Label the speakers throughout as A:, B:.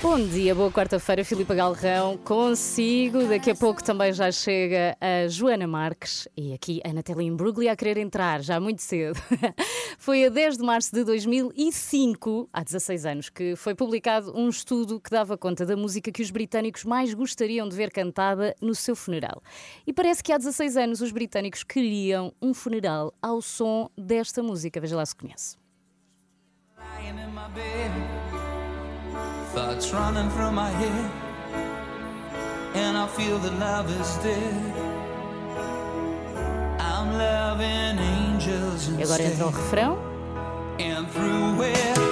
A: Bom dia, boa quarta-feira, Filipa Galrão, consigo. Daqui a pouco também já chega a Joana Marques e aqui a Natália Imbruglia a querer entrar já muito cedo. foi a 10 de março de 2005, há 16 anos, que foi publicado um estudo que dava conta da música que os britânicos mais gostariam de ver cantada no seu funeral. E parece que há 16 anos os britânicos queriam um funeral ao som desta música. Veja lá se conhece.
B: Thoughts running through my head, and I feel that love is dead. I'm loving angels
A: E agora entra o
B: instead,
A: refrão.
B: and through it,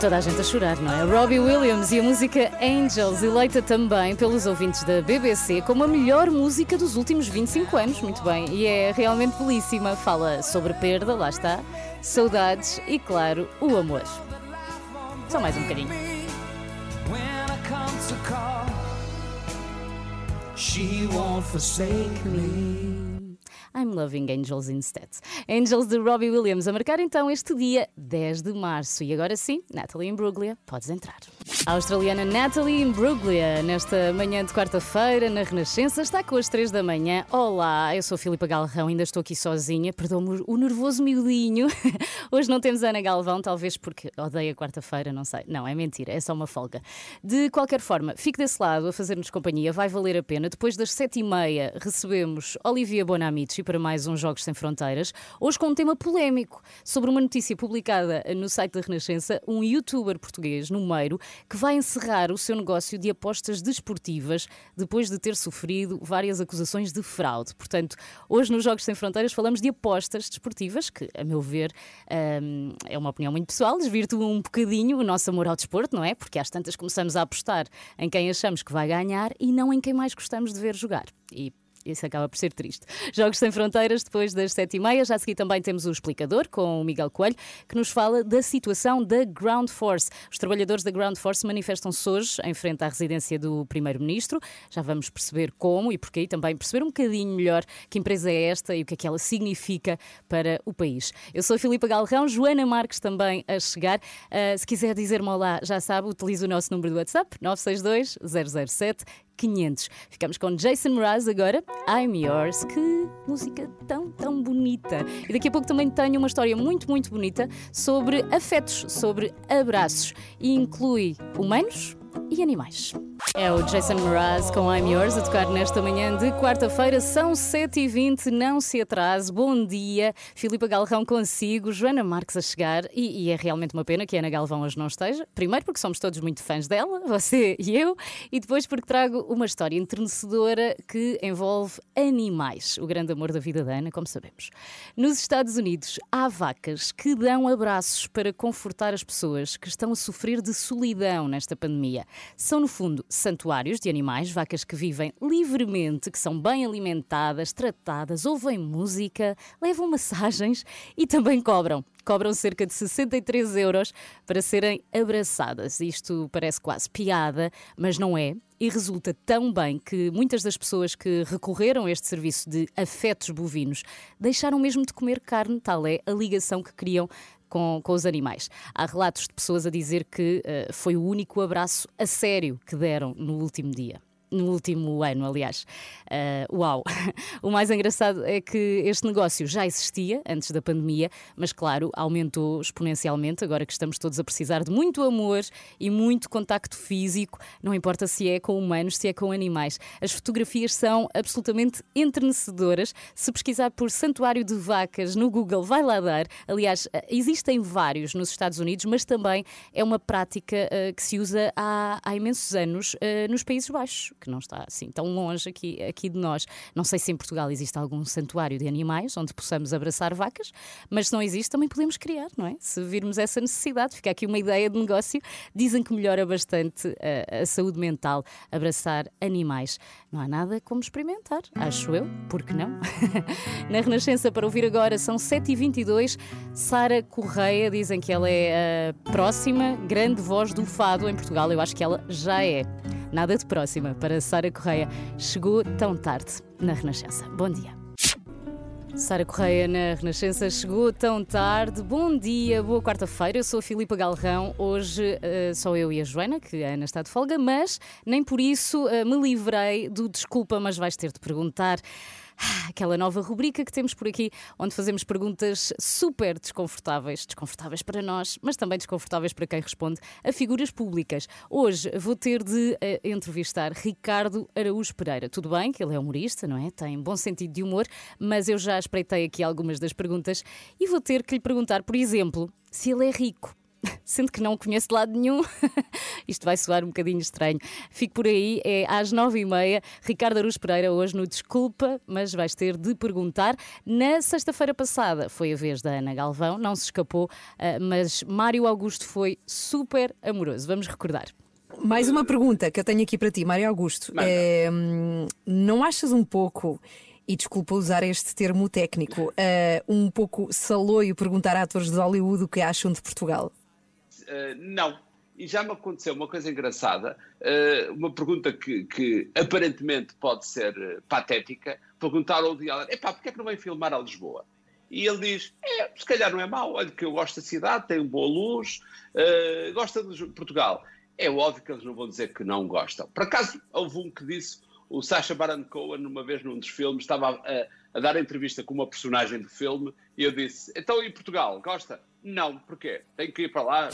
A: toda a gente a chorar, não é? Robbie Williams e a música Angels, eleita também pelos ouvintes da BBC como a melhor música dos últimos 25 anos. Muito bem, e é realmente belíssima. Fala sobre perda, lá está, saudades e, claro, o amor. Só mais um bocadinho.
B: She won't forsake me.
A: I'm loving Angels instead. Angels de Robbie Williams a marcar então este dia 10 de março. E agora sim, Natalie Imbruglia, podes entrar. A australiana Natalie Imbruglia, nesta manhã de quarta-feira, na Renascença, está com as 3 da manhã. Olá, eu sou Filipa Galrão, ainda estou aqui sozinha. Perdão-me o nervoso miudinho. Hoje não temos Ana Galvão, talvez porque odeia quarta-feira, não sei. Não, é mentira, é só uma folga. De qualquer forma, fique desse lado a fazer-nos companhia, vai valer a pena. Depois das 7h30 recebemos Olivia Bonamici para mais um Jogos Sem Fronteiras. Hoje com um tema polémico sobre uma notícia publicada no site da Renascença, um youtuber português, Numeiro, que vai encerrar o seu negócio de apostas desportivas depois de ter sofrido várias acusações de fraude. Portanto, hoje nos Jogos Sem Fronteiras falamos de apostas desportivas, que, a meu ver, hum, é uma opinião muito pessoal, desvirtua um bocadinho o nosso amor ao desporto, não é? Porque às tantas começamos a apostar em quem achamos que vai ganhar e não em quem mais gostamos de ver jogar. E isso acaba por ser triste. Jogos Sem Fronteiras, depois das sete e meia. Já a seguir também temos o explicador com o Miguel Coelho, que nos fala da situação da Ground Force. Os trabalhadores da Ground Force manifestam-se hoje em frente à residência do Primeiro-Ministro. Já vamos perceber como e porquê, e também perceber um bocadinho melhor que empresa é esta e o que é que ela significa para o país. Eu sou a Filipa Galrão, Joana Marques também a chegar. Ah, se quiser dizer-me olá, já sabe, utilize o nosso número do WhatsApp, 962 007 500. Ficamos com Jason Mraz agora, I'm Yours. Que música tão, tão bonita. E daqui a pouco também tenho uma história muito, muito bonita sobre afetos, sobre abraços. E inclui humanos e animais. É o Jason Mraz com I'm Yours a tocar nesta manhã de quarta-feira. São 7h20, não se atrase. Bom dia. Filipa Galrão consigo, Joana Marques a chegar. E, e é realmente uma pena que Ana Galvão hoje não esteja. Primeiro porque somos todos muito fãs dela, você e eu. E depois porque trago uma história entrenecedora que envolve animais. O grande amor da vida da Ana, como sabemos. Nos Estados Unidos há vacas que dão abraços para confortar as pessoas que estão a sofrer de solidão nesta pandemia. São, no fundo, santuários de animais, vacas que vivem livremente, que são bem alimentadas, tratadas, ouvem música, levam massagens e também cobram. Cobram cerca de 63 euros para serem abraçadas. Isto parece quase piada, mas não é. E resulta tão bem que muitas das pessoas que recorreram a este serviço de afetos bovinos deixaram mesmo de comer carne, tal é a ligação que criam com, com os animais. Há relatos de pessoas a dizer que eh, foi o único abraço a sério que deram no último dia. No último ano, aliás. Eh, uau! O mais engraçado é que este negócio já existia antes da pandemia, mas, claro, aumentou exponencialmente agora que estamos todos a precisar de muito amor e muito contacto físico, não importa se é com humanos, se é com animais. As fotografias são absolutamente entrenecedoras. Se pesquisar por Santuário de Vacas no Google, vai lá dar. Aliás, existem vários nos Estados Unidos, mas também é uma prática eh, que se usa há, há imensos anos eh, nos Países Baixos. Que não está assim tão longe aqui, aqui de nós. Não sei se em Portugal existe algum santuário de animais onde possamos abraçar vacas, mas se não existe, também podemos criar, não é? Se virmos essa necessidade, fica aqui uma ideia de negócio. Dizem que melhora bastante a, a saúde mental abraçar animais. Não há nada como experimentar, acho eu, porque não? Na Renascença, para ouvir agora, são 7h22. Sara Correia, dizem que ela é a próxima grande voz do fado em Portugal. Eu acho que ela já é. Nada de próxima para Sara Correia. Chegou tão tarde na Renascença. Bom dia. Sara Correia na Renascença chegou tão tarde. Bom dia, boa quarta-feira. Eu sou a Filipa Galrão. Hoje uh, sou eu e a Joana, que a Ana está de folga, mas nem por isso uh, me livrei do desculpa, mas vais ter de perguntar. Aquela nova rubrica que temos por aqui, onde fazemos perguntas super desconfortáveis, desconfortáveis para nós, mas também desconfortáveis para quem responde a figuras públicas. Hoje vou ter de uh, entrevistar Ricardo Araújo Pereira. Tudo bem que ele é humorista, não é? Tem bom sentido de humor, mas eu já espreitei aqui algumas das perguntas e vou ter que lhe perguntar, por exemplo, se ele é rico. sendo que não o conheço de lado nenhum. Isto vai soar um bocadinho estranho. Fico por aí, é às nove e meia. Ricardo Aruz Pereira, hoje no Desculpa, mas vais ter de perguntar. Na sexta-feira passada foi a vez da Ana Galvão, não se escapou, ah, mas Mário Augusto foi super amoroso. Vamos recordar.
C: Mais uma pergunta que eu tenho aqui para ti, Mário Augusto. É, não achas um pouco e desculpa usar este termo técnico, uh, um pouco saloio perguntar a atores de Hollywood o que acham de Portugal?
D: Uh, não. E já me aconteceu uma coisa engraçada, uh, uma pergunta que, que, aparentemente pode ser uh, patética, perguntar ao Allen, epá, porquê é que não vem filmar a Lisboa? E ele diz, é, se calhar não é mau, olha que eu gosto da cidade, tem boa luz, gosta de Portugal. É óbvio que eles não vão dizer que não gostam. Por acaso, houve um que disse, o Sacha Baron Cohen, uma vez num dos filmes, estava a, a dar a entrevista com uma personagem do filme, e eu disse, então em Portugal, gosta? Não, porquê? Tenho que ir para lá.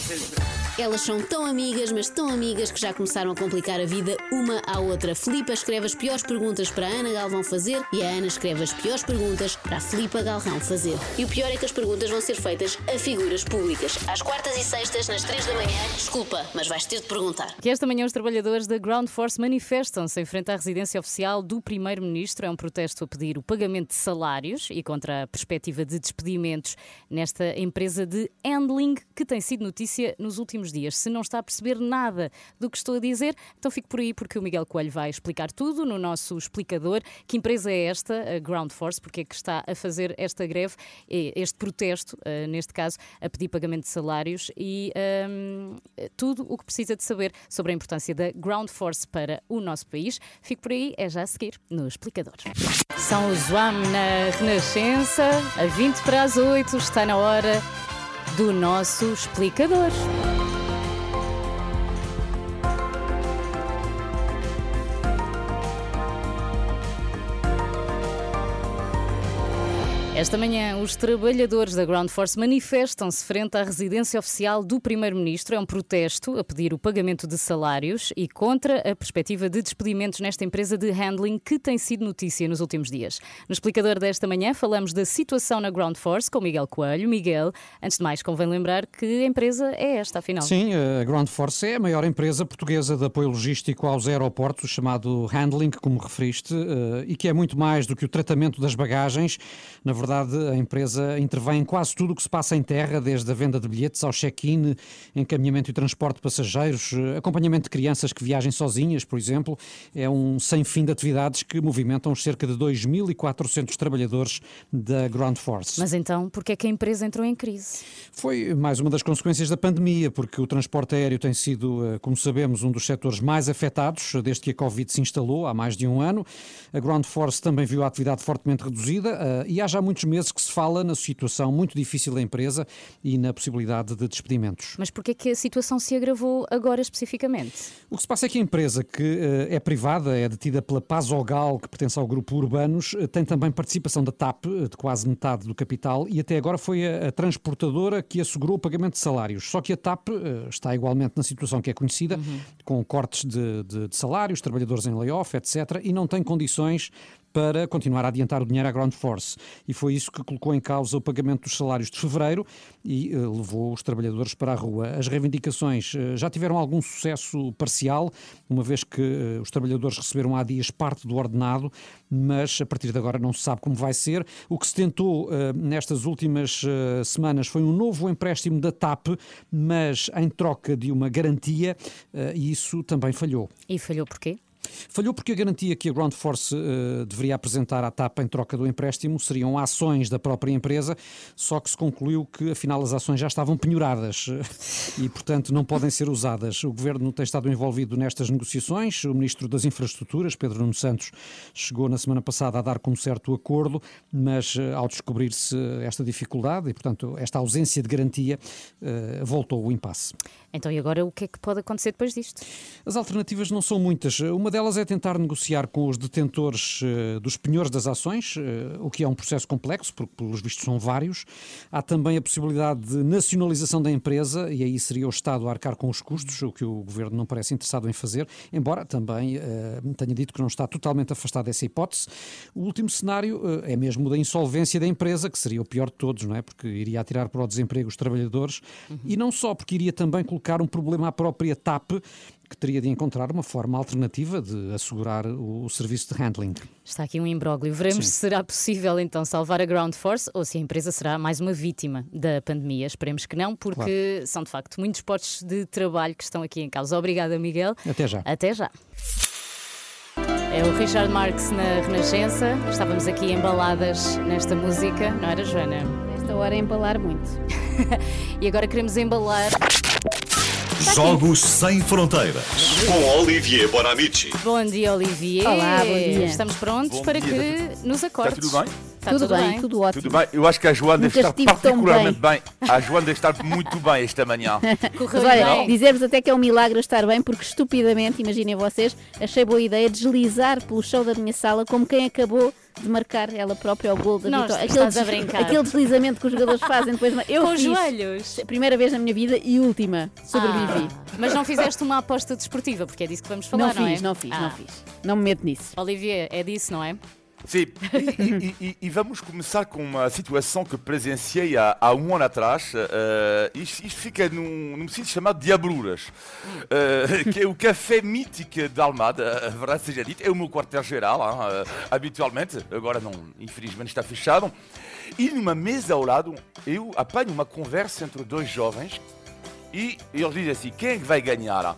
E: Elas são tão amigas, mas tão amigas que já começaram a complicar a vida uma à outra. Filipa escreve as piores perguntas para a Ana Galvão fazer e a Ana escreve as piores perguntas para a Filipa Galvão fazer. E o pior é que as perguntas vão ser feitas a figuras públicas. Às quartas e sextas, nas três da manhã. Desculpa, mas vais ter de perguntar.
A: Que esta manhã os trabalhadores da Ground Force manifestam-se em frente à residência oficial do Primeiro-Ministro. É um protesto a pedir o pagamento de salários e contra a perspectiva de despedimentos nesta empresa de handling que tem sido notícia nos últimos últimos dias. Se não está a perceber nada do que estou a dizer, então fique por aí porque o Miguel Coelho vai explicar tudo no nosso explicador. Que empresa é esta, a Ground Force, porque é que está a fazer esta greve, este protesto, eh, neste caso, a pedir pagamento de salários e um, tudo o que precisa de saber sobre a importância da Ground Force para o nosso país. Fique por aí, é já a seguir no explicador. São Wham na Renascença, a 20 para as 8, está na hora do nosso explicador. Esta manhã, os trabalhadores da Ground Force manifestam-se frente à residência oficial do Primeiro-Ministro. É um protesto a pedir o pagamento de salários e contra a perspectiva de despedimentos nesta empresa de handling que tem sido notícia nos últimos dias. No explicador desta manhã, falamos da situação na Ground Force com Miguel Coelho. Miguel, antes de mais, convém lembrar que a empresa é esta, afinal.
F: Sim, a Ground Force é a maior empresa portuguesa de apoio logístico aos aeroportos, chamado Handling, como referiste, eh, e que é muito mais do que o tratamento das bagagens. Na verdade, verdade, a empresa intervém em quase tudo o que se passa em terra, desde a venda de bilhetes ao check-in, encaminhamento e transporte de passageiros, acompanhamento de crianças que viajem sozinhas, por exemplo. É um sem fim de atividades que movimentam os cerca de 2.400 trabalhadores da Ground Force.
A: Mas então, por que é que a empresa entrou em crise?
F: Foi mais uma das consequências da pandemia, porque o transporte aéreo tem sido, eh, como sabemos, um dos setores mais afetados desde que a Covid se instalou há mais de um ano. A Ground Force também viu a atividade fortemente reduzida eh, e há já muitos meses que se fala na situação muito difícil da empresa e na possibilidade de despedimentos.
A: Mas porquê que a situação se agravou agora especificamente?
F: O que se passa é que a empresa, que uh, é privada, é detida pela Pazogal, que pertence ao grupo Urbanos, uh, tem também participação da TAP, uh, de quase metade do capital, e até agora foi a, a transportadora que assegurou o pagamento de salários. Só que a TAP está igualmente na situação que é conhecida, uhum. com cortes de, de, de salários, trabalhadores em layoff, etc., e não tem condições para continuar a adiantar o dinheiro à Ground Force. E foi isso que colocou em causa o pagamento dos salários de fevereiro e uh, levou os trabalhadores para a rua. As reivindicações uh, já tiveram algum sucesso parcial, uma vez que uh, os trabalhadores receberam há dias parte do ordenado, mas a partir de agora não se sabe como vai ser. O que se tentou nestas últimas semanas foi um novo empréstimo da TAP, mas em troca de uma garantia, e isso também falhou.
A: E falhou porquê?
F: Falhou porque a garantia que a Ground Force uh, deveria apresentar à TAP em troca do empréstimo seriam ações da própria empresa, só que se concluiu que afinal as ações já estavam penhoradas uh, e, portanto, não podem ser usadas. O governo tem estado envolvido nestas negociações. O ministro das Infraestruturas, Pedro Nuno Santos, chegou na semana passada a dar como certo o acordo, mas uh, ao descobrir-se esta dificuldade e, portanto, esta ausência de garantia, voltou o impasse.
A: Então, e agora o que é que pode acontecer depois disto?
F: As alternativas não são muitas. Uma delas é tentar negociar com os detentores uh, dos penhores das ações, uh, o que é um processo complexo, porque pelos vistos são vários. Há também a possibilidade de nacionalização da empresa, e aí seria o Estado a arcar com os custos, o que o Governo não parece interessado em fazer, embora também uh, tenha dito que não está totalmente afastado dessa hipótese. O último cenário é mesmo da insolvência da empresa, que seria o pior de todos, não é? Porque iria atirar para o desemprego os trabalhadores, uhum. e não só, porque iria também colocar um problema à própria TAP, que teria de encontrar uma forma alternativa de assegurar o, o serviço de handling.
A: Está aqui um imbróglio. Veremos Sim. se será possível então salvar a Ground Force ou se a empresa será mais uma vítima da pandemia. Esperemos que não, porque claro. são de facto muitos postos de trabalho que estão aqui em causa. Obrigada, Miguel.
F: Até já.
A: Até já. É o Richard Marx na Renascença. Estávamos aqui embaladas nesta música, não era, Joana?
G: Esta hora é embalar muito.
A: e agora queremos embalar
H: Jogos Sem Fronteiras com Olivier Bonamici.
A: Bom dia, Olivier.
G: Olá, bom dia.
A: Estamos prontos Bom para dia, que tá nos acordes.
I: Está tudo bem?
G: Está tudo, tudo bem, tudo ótimo.
I: Tudo bem. Eu acho que a Joana deve estar particularmente bem. bem. A Joana deve estar muito bem esta manhã.
G: Mas olha, dizer-vos até que é um milagre estar bem, porque estupidamente, imaginem vocês, achei boa ideia deslizar pelo chão da minha sala como quem acabou de marcar ela própria o gol da
A: Nós,
G: vitória.
A: Aquele, des... a brincar.
G: aquele deslizamento que os jogadores fazem depois. Eu
A: Com
G: fiz,
A: joelhos.
G: Primeira vez na minha vida e última. Sobrevivi.
A: Ah, mas não fizeste uma aposta desportiva, porque é disso que vamos falar,
G: não,
A: não
G: fiz,
A: é?
G: Não fiz, ah. não fiz. Não me meto nisso.
A: Olivier, é disso, não é?
I: Sim, e, e, e, vamos começar com uma situação que presenciei há, há um ano atrás. Uh, isto, isto, fica num, num sítio chamado Diabruras, uh, que é o café mítico de Almada, a verdade seja dita. É o meu quartel-geral, uh, habitualmente. Agora, não, infelizmente, está fechado. E numa mesa ao lado, eu apanho uma conversa entre dois jovens e eles dizem assim: quem é que vai ganhar?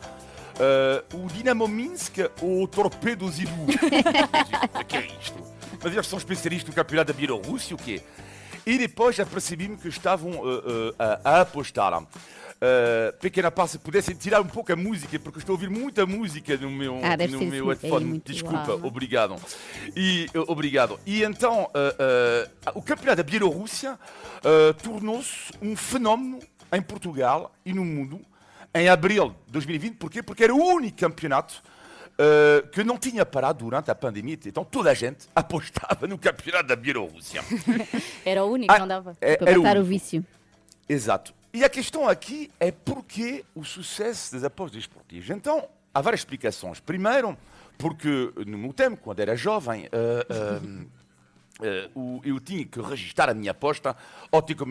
I: O Dinamo Minsk ou o Torpedo Zilu? o que é isto? Mas eles são especialistas no campeonato da Bielorrússia, o quê? E depois apercebi-me que estavam uh, uh, a, apostar. Uh, pequena parte, se pudessem tirar um pouco a música, porque estou a ouvir muita música no meu,
G: ah,
I: no meu headphone. Desculpa,
G: uau.
I: obrigado. E, obrigado. E então, o campeonato da Bielorrússia tornou-se um fenómeno em Portugal e no mundo em abril de 2020. Porquê? Porque era o único campeonato uh, que não tinha parado durante a pandemia. Então toda a gente apostava no campeonato da Bielorrússia.
A: era o único, ah, não dava.
G: É, para matar o... o vício.
I: Exato. E a questão aqui é porquê o sucesso das apostas esportivas. Então, há várias explicações. Primeiro, porque no meu tempo, quando era jovem, uh, uh, Uh, eu tinha que registrar a minha aposta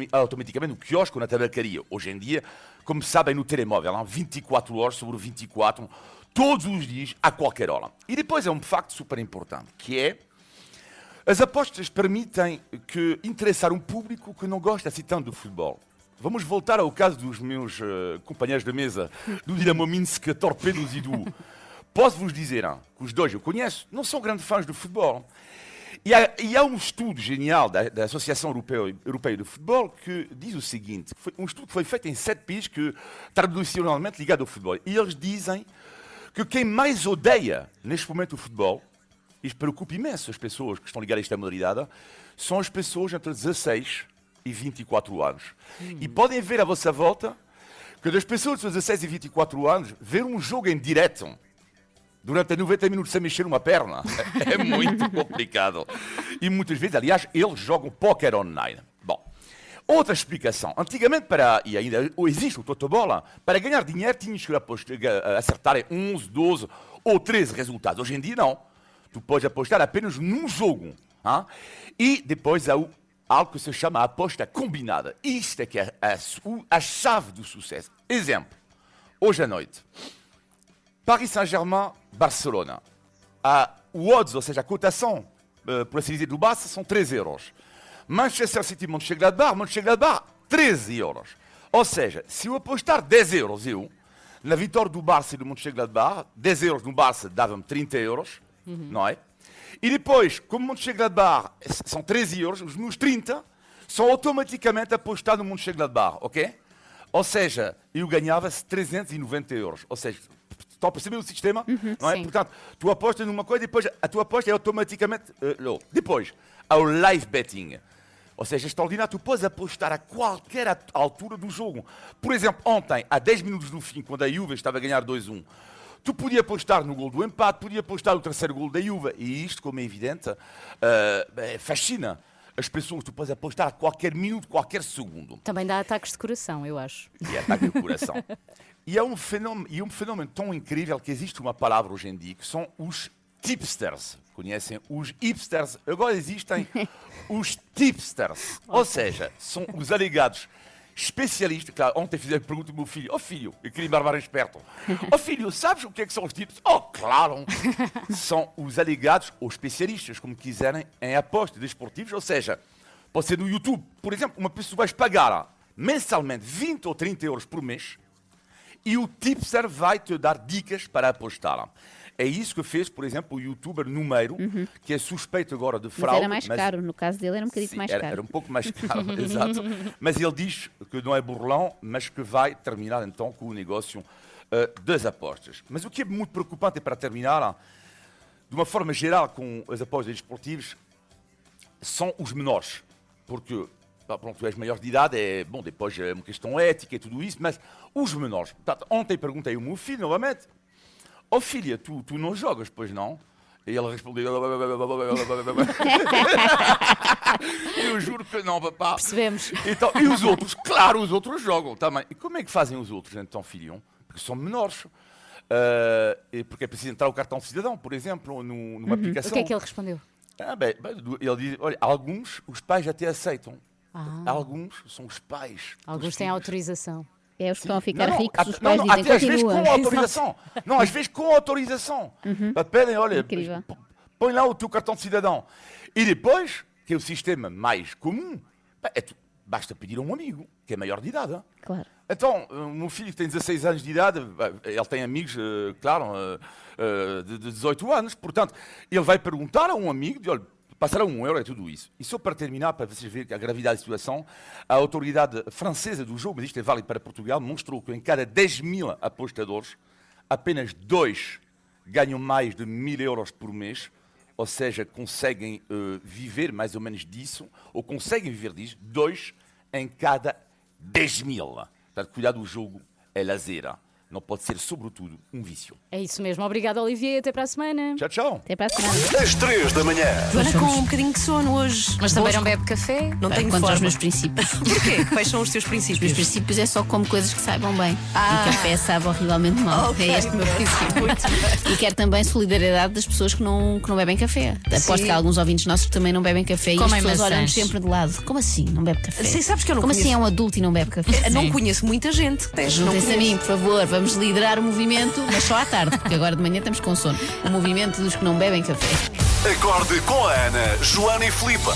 I: automaticamente no quiosque ou na tabacaria. Hoje em dia, como sabem, no telemóvel, 24 horas sobre 24, todos os dias, a qualquer hora. E depois é um facto super importante, que é as apostas permitem que interessar um público que não gosta assim tanto do futebol. Vamos voltar ao caso dos meus uh, companheiros de mesa, do Dinamo Minsk, Torpedos e do... Posso-vos dizer hein, que os dois eu conheço, não são grandes fãs do futebol. E há, e há, um estudo genial da, da Associação Europeia, Europeia, de Futebol que diz o seguinte: foi um estudo que foi feito em sete países que tradicionalmente ligados ao futebol. E eles dizem que quem mais odeia neste momento o futebol, e preocupa imenso as pessoas que estão ligadas a esta modalidade, são as pessoas entre 16 e 24 anos. Hum. E podem ver à vossa volta que das pessoas de 16 e 24 anos, ver um jogo em direto durante 90 minutos sem mexer uma perna. É muito complicado. E muitas vezes, aliás, eles jogam póquer online. Outra explicação. Antigamente, para, e ainda existe o Totobola, para ganhar dinheiro tinhas que acertar 11, 12 ou 13 resultados. Hoje em dia, não. Tu podes apostar apenas num jogo. hein? E depois há algo que se chama aposta combinada. Isto é que é a, a chave do sucesso. Exemplo, hoje à noite, Paris Saint-Germain, Barcelona. A, o odds, ou seja, a cotação, eh, por assim dizer, do Barça são 3 euros. Manchester City, Mönchengladbach, Mönchengladbach, 13 euros. Ou seja, se eu apostar 10 euros, eu, na vitória do Barça e do Mönchengladbach, 10 euros no Barça dava-me 30 euros, não é? E depois, como Mönchengladbach são 13 euros, os meus 30 são automaticamente apostados no Mönchengladbach, ok? Ou seja, eu ganhava 390 euros. Ou seja, estão a perceber o sistema? não é?
A: sim.
I: Portanto, tu apostas numa coisa e depois a tua aposta é automaticamente. eh, low. Depois, há o live betting. Ou seja, é extraordinário, tu podes apostar a qualquer altura do jogo. Por exemplo, ontem, a 10 minutos do fim, quando a Juve estava a ganhar 2-1, tu podia apostar no gol do empate, podia apostar no terceiro gol da Juve. E isto, como é evidente, eh, fascina as pessoas. Tu podes apostar a qualquer minuto, qualquer segundo
A: Também dá ataques de coração, eu acho.
I: e ataque o coração. E é um fenómeno, e um fenómeno tão incrível que existe uma palavra hoje em dia que são os tipsters. Conhecem os hipsters? Agora existem os tipsters. Ou seja, são os alegados especialistas. Claro, ontem fizeram pergunta ao meu filho: Ó oh, filho, eu queria me armar esperto. Ó oh, filho, sabes o que é que são os tipsters? Oh, claro! São os alegados ou especialistas, como quiserem, em apostas desportivas. Ou seja, pode ser no YouTube. Por exemplo, uma pessoa vai pagar mensalmente 20 ou 30 euros por mês e o tipster vai te dar dicas para apostar. É isso que fez, por exemplo, o youtuber Numeiro, que é suspeito agora de
G: Mas
I: fraude.
G: era mais caro, no caso dele era um bocadinho
I: Sim,
G: mais
I: era,
G: caro.
I: era um pouco mais caro, exato. Mas ele diz que não é burlão, mas que vai terminar então com o negócio eh, das apostas. Mas o que é muito preocupante, e para terminar, de uma forma geral com as apostas desportivas, são os menores. Porque, pronto, tu és maior de idade, é, bom, depois é uma questão ética e tudo isso, mas os menores. Portanto, ontem perguntei ao meu filho, novamente, ó filha, tu, tu não jogas, pois não? E ele respondeu... Eu juro que não, papá.
A: Percebemos.
I: Então, e os outros? Claro, os outros jogam também. E como é que fazem os outros, então, filho? Porque são menores. E porque é preciso entrar o cartão cidadão, por exemplo, no- numa
A: O
I: aplicação.
A: que é que ele respondeu?
I: Ah, bem, ele diz, olha, alguns os pais até aceitam.
A: Ah.
I: Alguns são os pais.
A: Alguns têm
I: filhos.
A: autorização.
G: É os que estão a ficar
I: Não, não,
G: ricos,
I: até-
G: os pais
I: não, não,
G: dizem
I: até às vezes com autorização. Não, às vezes com autorização. Mas pedem, olha,
G: Incrível.
I: põe lá o teu cartão de cidadão. E depois, que é o sistema mais comum, é tu- basta pedir a um amigo, que é maior de idade. hein?
G: Claro.
I: Então, o meu filho que tem 16 anos de idade, eh, ele tem amigos, eh, claro, eh, eh, de de 18 anos, portanto, ele vai perguntar a um amigo, de, olha, passará um euro e tudo isso. E só para terminar, para vocês verem a gravidade da situação, a autoridade francesa do jogo, mas isto é válido para Portugal, mostrou que em cada 10 mil apostadores, apenas dois ganham mais de mil euros por mês, ou seja, conseguem eh, viver mais ou menos disso, ou conseguem viver disso, dois em cada 10 mil. Portanto, cuidado, o jogo é lazer. Não pode ser, sobretudo, um vício.
A: É isso mesmo. Obrigada, Olivier. Até para a semana.
I: Tchau, tchau.
G: Até para a semana.
H: Às 3 da manhã.
J: Joana com um bocadinho de sono hoje.
A: Mas também não bebe café?
J: Não tenho
G: Contra os
J: forma.
G: meus princípios.
J: Porquê? Quais são os teus
G: Os meus
J: princípios?
G: princípios é só como coisas que saibam bem.
J: Ah.
G: E café sabe horrivelmente mal.
J: Ok,
G: é este o meu princípio.
J: Muito.
G: E quero também solidariedade das pessoas que não, que não bebem café. Aposto
J: Sim.
G: que há alguns ouvintes nossos que também não bebem café e
A: Comem
G: as pessoas olham sempre de lado. Como assim? Não bebe café?
J: Sim, sabes que eu não
G: Como
J: conheço-
G: assim é um adulto e não bebe café?
J: Não conheço muita gente. Tens, não
G: Juntem-se a mim, por favor, vamos liderar o movimento, mas só à tarde, porque agora de manhã estamos com sono. O movimento dos que não bebem café.
H: Acorde com a Ana, Joana e Filipe.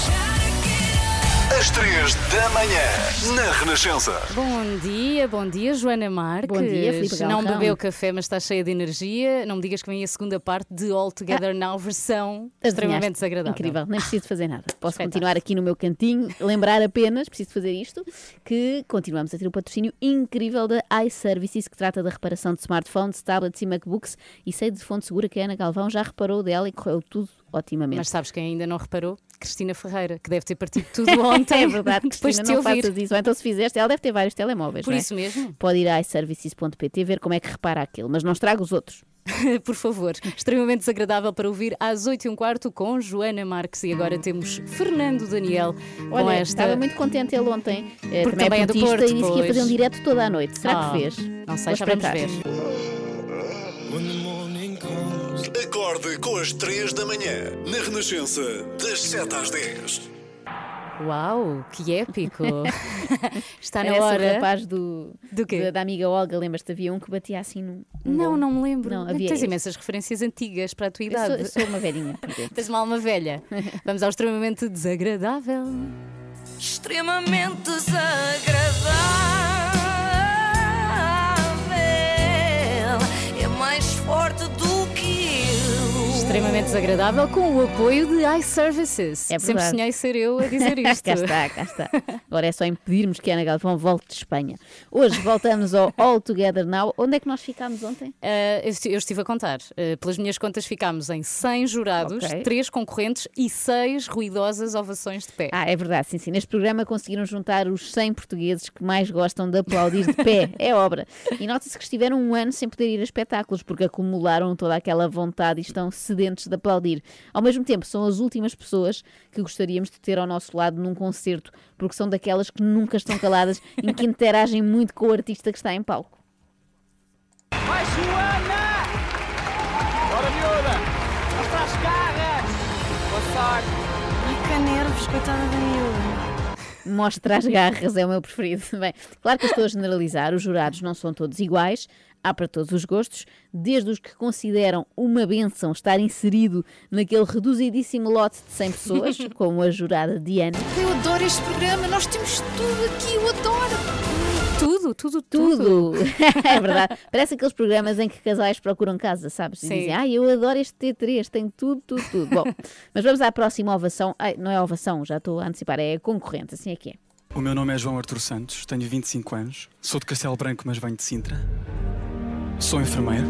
H: Às 3 da manhã, na Renascença.
A: Bom dia, bom dia, Joana Marques.
G: Bom dia, Filipe
A: Não
G: Galrão.
A: bebeu café, mas está cheia de energia. Não me digas que vem a segunda parte de All Together Now, versão extremamente desagradável.
G: Incrível, nem preciso fazer nada. Posso
A: Espetáculo.
G: continuar aqui no meu cantinho, lembrar apenas, preciso fazer isto, que continuamos a ter o patrocínio incrível da iServices, que trata da reparação de smartphones, tablets e MacBooks. E sei de fonte segura que a Ana Galvão já reparou dela e correu tudo otimamente.
A: Mas sabes quem ainda não reparou? Cristina Ferreira, que deve ter partido tudo ontem.
G: é verdade,
A: depois
G: Cristina,
A: de
G: não faças isso. Então se fizeste, ela deve ter vários telemóveis,
A: Por
G: é?
A: isso mesmo.
G: Pode ir a iServices.pt ver como é que repara aquilo, mas não estraga os outros.
A: Por favor, extremamente desagradável para ouvir às 8 e um quarto com Joana Marques. E agora temos Fernando Daniel com
G: Olha,
A: esta.
G: estava muito contente ele ontem. eh,
A: Porque
G: também,
A: também
G: é
A: é do Porto,
G: e disse que ia fazer um
A: pois.
G: direto toda a noite. Será
A: Ah,
G: que fez?
A: Não sei,
G: Vou
A: já vamos ver.
H: Acorde com as 3 da manhã. Na Renascença, das 7 às 10.
A: Uau, que épico! Está na
G: Parece
A: hora.
G: o rapaz do,
A: Do quê?
G: Da, da amiga Olga, lembras-te? Havia um que batia assim num. num
A: Não,
G: bolo.
A: não me lembro.
G: Não, havia
A: Tens
G: este.
A: imensas referências antigas para a tua
G: Eu
A: idade.
G: sou, eu sou uma velhinha. por dentro.
A: Tens uma alma velha. Vamos ao extremamente desagradável.
J: Extremamente desagradável. É mais forte do.
A: Extremamente desagradável com o apoio de iServices.
G: É
A: Sempre sonhei ser eu a dizer isto.
G: cá está, cá está. Agora é só impedirmos que a Ana Galvão volte de Espanha. Hoje voltamos ao All Together Now. Onde é que nós ficámos ontem?
A: Uh, eu esti- eu estive a contar. Uh, pelas minhas contas, ficámos em 100 jurados,
G: Ok.
A: 3 concorrentes e 6 ruidosas ovações de pé.
G: Ah, é verdade, sim, sim. Neste programa conseguiram juntar os 100 portugueses que mais gostam de aplaudir de pé. É obra. E nota-se que estiveram um ano sem poder ir a espetáculos, porque acumularam toda aquela vontade e estão sedentos de aplaudir. Ao mesmo tempo, são as últimas pessoas que gostaríamos de ter ao nosso lado num concerto, porque são daquelas que nunca estão caladas e que interagem muito com o artista que está em palco.
B: Vai, Joana! Bora, miúda! Mostra as garras! Boa sorte!
J: Ai, que nervos, coitada da miúda.
G: Mostra as garras, é o meu preferido. Bem, claro que eu estou a generalizar, os jurados não são todos iguais, há para todos os gostos, desde os que consideram uma benção estar inserido naquele reduzidíssimo lote de 100 pessoas, como a jurada Diana.
J: Eu adoro este programa, nós temos tudo aqui, eu adoro.
A: Tudo, tudo, tudo.
G: Tudo! é verdade. Parece aqueles programas em que casais procuram casa, sabes? E
A: Sim.
G: dizem, ai, eu adoro este T3, tem tudo, tudo, tudo. Bom, mas vamos à próxima ovação. Ai, não é ovação, já estou a antecipar, é concorrente, assim é que é.
K: O meu nome é João Artur Santos, tenho 25 anos, sou de Castelo Branco, mas venho de Sintra. Sou enfermeiro.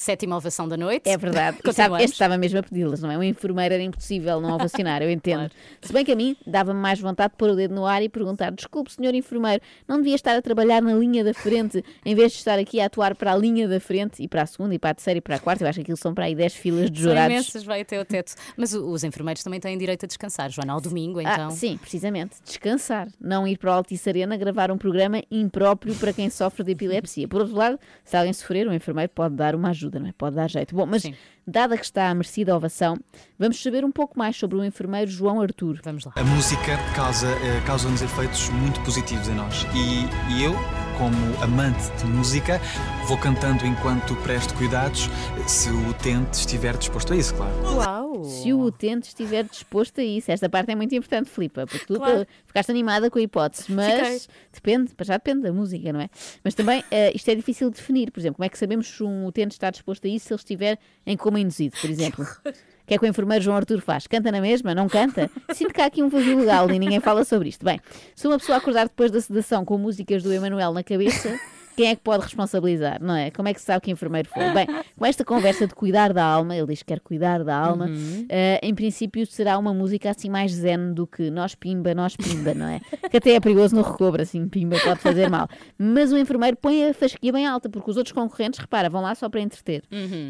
A: Sétima ovação da noite.
G: É verdade. Sabe, este estava mesmo a pedi-las, não é? Um enfermeiro era impossível não ovacionar, eu entendo. Se bem que a mim dava-me mais vontade de pôr o dedo no ar e perguntar: desculpe, senhor enfermeiro, não devia estar a trabalhar na linha da frente em vez de estar aqui a atuar para a linha da frente e para a segunda e para a terceira e para a quarta? Eu acho que aquilo são para aí 10 filas de
A: São
G: jurados.
A: imensas, vai até o teto. Mas os enfermeiros também têm direito a descansar, Joana, ao domingo, então.
G: Ah, sim, precisamente. Descansar. Não ir para o Altice Arena gravar um programa impróprio para quem sofre de epilepsia. Por outro lado, se alguém sofrer, o enfermeiro pode dar uma ajuda, não é? Pode dar jeito. Bom, mas dada que está a merecida ovação, vamos saber um pouco mais sobre o enfermeiro João Artur.
A: Vamos lá.
K: A música causa, eh, causa-nos efeitos muito positivos em nós. E, e eu, como amante de música, vou cantando enquanto presto cuidados, se o utente estiver disposto a isso, claro.
A: Uau!
G: Se o utente estiver disposto a isso. Esta parte é muito importante, Filipa, porque tu
A: Claro.
G: eh, ficaste animada com a hipótese, mas depende, para já depende da música, não é? Mas também eh, isto é difícil de definir. Por exemplo, como é que sabemos se um utente está disposto a isso se ele estiver em coma induzido, por exemplo? O que é que o enfermeiro João Artur faz? Canta na mesma? Não canta? Sinto que há aqui um vazio legal e ninguém fala sobre isto. Bem, se uma pessoa acordar depois da sedação com músicas do Emanuel na cabeça, quem é que pode responsabilizar, não é? Como é que se sabe que enfermeiro foi? Bem, com esta conversa de cuidar da alma, ele diz que quer cuidar da alma, eh, em princípio será uma música assim mais zen do que nós pimba, nós pimba, não é? Que até é perigoso no recobro, assim, pimba pode fazer mal. Mas o enfermeiro põe a fasquia bem alta, porque os outros concorrentes, repara, vão lá só para entreter.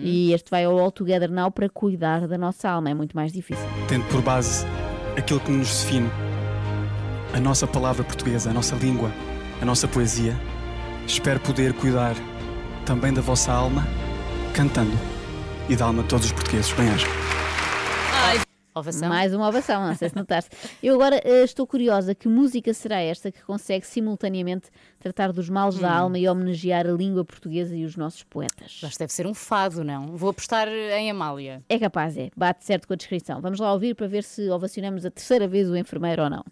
G: E este vai ao All Together Now para cuidar da nossa alma, é muito mais difícil.
K: Tendo por base aquilo que nos define, a nossa palavra portuguesa, a nossa língua, a nossa poesia, espero poder cuidar também da vossa alma, cantando, e da alma de todos os portugueses. Bem-aja.
A: Ovação.
G: Mais uma ovação, não sei se notaste. Eu agora eh, estou curiosa, que música será esta que consegue simultaneamente tratar dos males da
A: Hum.
G: alma e homenagear a língua portuguesa e os nossos poetas?
A: Acho que deve ser um fado, não? Vou apostar em Amália.
G: É capaz, é. Bate certo com a descrição. Vamos lá ouvir para ver se ovacionamos a terceira vez o enfermeiro ou não.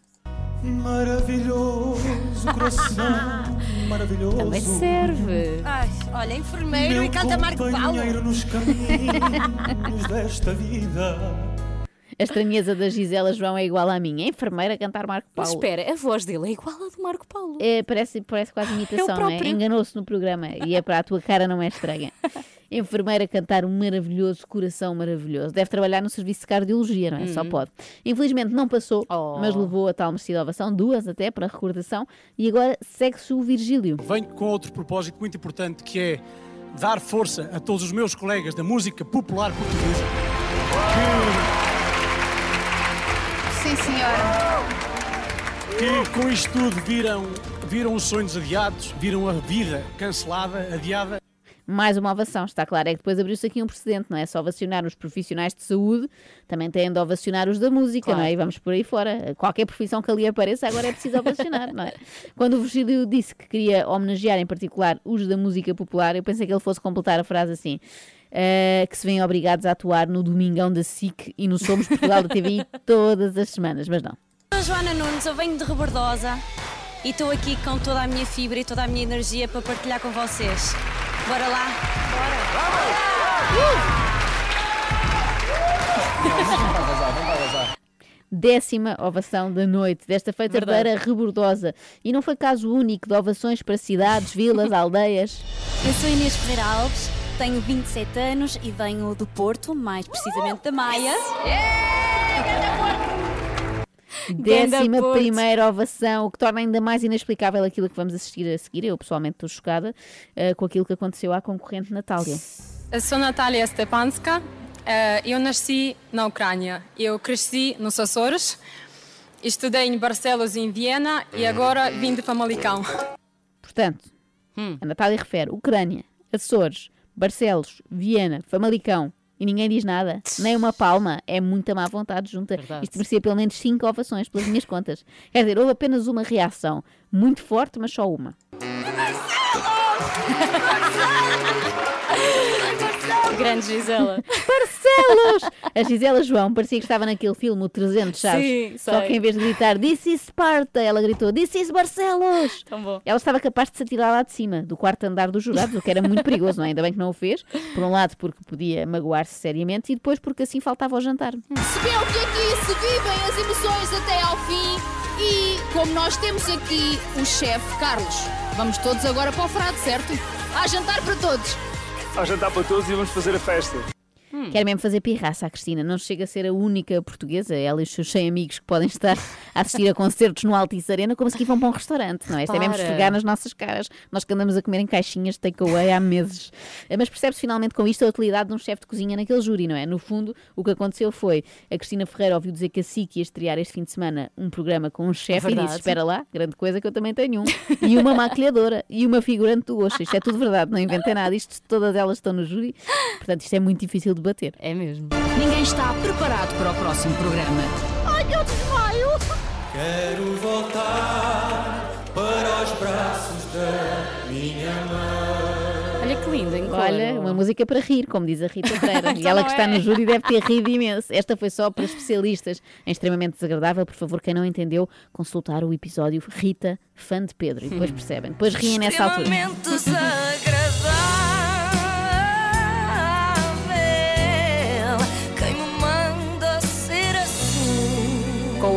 B: Maravilhoso coração, maravilhoso.
A: Também serve.
J: Ai, olha, enfermeiro
B: Meu
J: e canta Marco Paulo.
B: nos caminhos desta vida.
G: A estranheza da Gisela João é igual à minha. A enfermeira a cantar Marco
A: Mas
G: Paulo.
A: espera, a voz dele é igual à do Marco Paulo.
G: É, parece, parece quase imitação, não é?
A: próprio.
G: Enganou-se no programa e é para a tua cara não é estranha. Enfermeira a cantar um maravilhoso coração maravilhoso. Deve trabalhar no serviço de cardiologia, não é? Só
A: Uhum.
G: pode. Infelizmente não passou,
A: Oh.
G: mas levou a tal merecida ovação, duas até, para recordação. E agora segue-se o Virgílio.
L: Venho com outro propósito muito importante que é dar força a todos os meus colegas da música popular portuguesa
J: Sim, senhora.
L: que com isto tudo viram, viram os sonhos adiados, viram a vida cancelada, adiada.
G: Mais uma ovação, está claro. É que depois abriu-se aqui um precedente, não é? Só ovacionar os profissionais de saúde, também têm de ovacionar os da música,
A: Claro.
G: não é? E vamos por aí fora. Qualquer profissão que ali apareça, agora é preciso ovacionar, não é? Quando o Virgílio disse que queria homenagear em particular os da música popular, eu pensei que ele fosse completar a frase assim. eh, que se veem obrigados a atuar no Domingão da SIC e no Somos Portugal da TVI todas as semanas, mas não.
M: Sou Joana Nunes, eu venho de Rebordosa e estou aqui com toda a minha fibra e toda a minha energia para partilhar com vocês. Bora lá?
G: Décima ovação da noite desta feita
M: Verdade.
G: herdeira rebordosa. E não foi caso único de ovações para cidades, vilas, aldeias.
M: Eu sou Inês Ferreira Alves, tenho 27 anos e venho do Porto, mais precisamente da Maia.
G: Décima
M: Porto.
G: primeira ovação, o que torna ainda mais inexplicável aquilo que vamos assistir a seguir. Eu pessoalmente estou chocada eh, com aquilo que aconteceu à concorrente Natália.
N: Eu sou Natália Stepanska. eh, Eu nasci na Ucrânia. Eu cresci nos Açores. Estudei em Barcelos e em Viena e agora vim de Famalicão.
G: Portanto, a Natália refere Ucrânia, Açores, Barcelos, Viena, Famalicão e ninguém diz nada, nem uma palma, é muita má vontade junta. Isto merecia pelo menos cinco ovações, pelas minhas contas. Quer dizer, houve apenas uma reação, muito forte, mas só uma.
A: Grande Gisela.
G: Barcelos! A Gisela João parecia que estava naquele filme, o 300, sabes?
A: Sim,
G: Só
A: sei.
G: que em vez de gritar This is Sparta, ela gritou This is Barcelos!
A: Tão bom.
G: Ela estava capaz de se atirar lá de cima, do quarto andar dos jurados, o que era muito perigoso, não é? Ainda bem que não o fez. Por um lado, porque podia magoar-se seriamente, e depois porque assim faltava ao jantar.
O: Percebeu que aqui se vivem as emoções até ao fim e como nós temos aqui o chefe Carlos, vamos todos agora para o frado, certo? Há jantar para todos.
P: Ao jantar para todos e vamos fazer a festa.
G: Quer mesmo fazer pirraça à Cristina. Não chega a ser a única portuguesa, ela e os seus 100 amigos que podem estar a assistir a concertos no Altice Arena, como se vão para um restaurante, não é? Isto é mesmo esfregar nas nossas caras. Nós que andamos a comer em caixinhas de takeaway há meses. Eh, Mas percebe-se finalmente com isto a utilidade de um chefe de cozinha naquele júri, não é? No fundo, o que aconteceu foi a Cristina Ferreira ouviu dizer que a SIC ia estrear este fim de semana um programa com um chefe e disse: Espera lá, grande coisa que eu também tenho um. E uma maquilhadora e uma figurante do Oxa. Isto é tudo verdade, não inventei nada. Isto, todas elas estão no júri. Portanto, isto é muito difícil de bater.
A: É mesmo.
O: Ninguém está preparado para o próximo programa.
G: Ai, eu desmaio!
B: Quero voltar para os braços da minha mãe.
A: Olha que lindo, hein?
G: Olha, uma música para rir, como diz a Rita Pereira. e
A: Então
G: ela que está
A: é.
G: no júri deve ter rido imenso. Esta foi só para especialistas em extremamente desagradável. Por favor, quem não entendeu, consultar o episódio Rita, fã de Pedro. E depois percebem. Depois riem nessa altura.
J: Extremamente desagradável.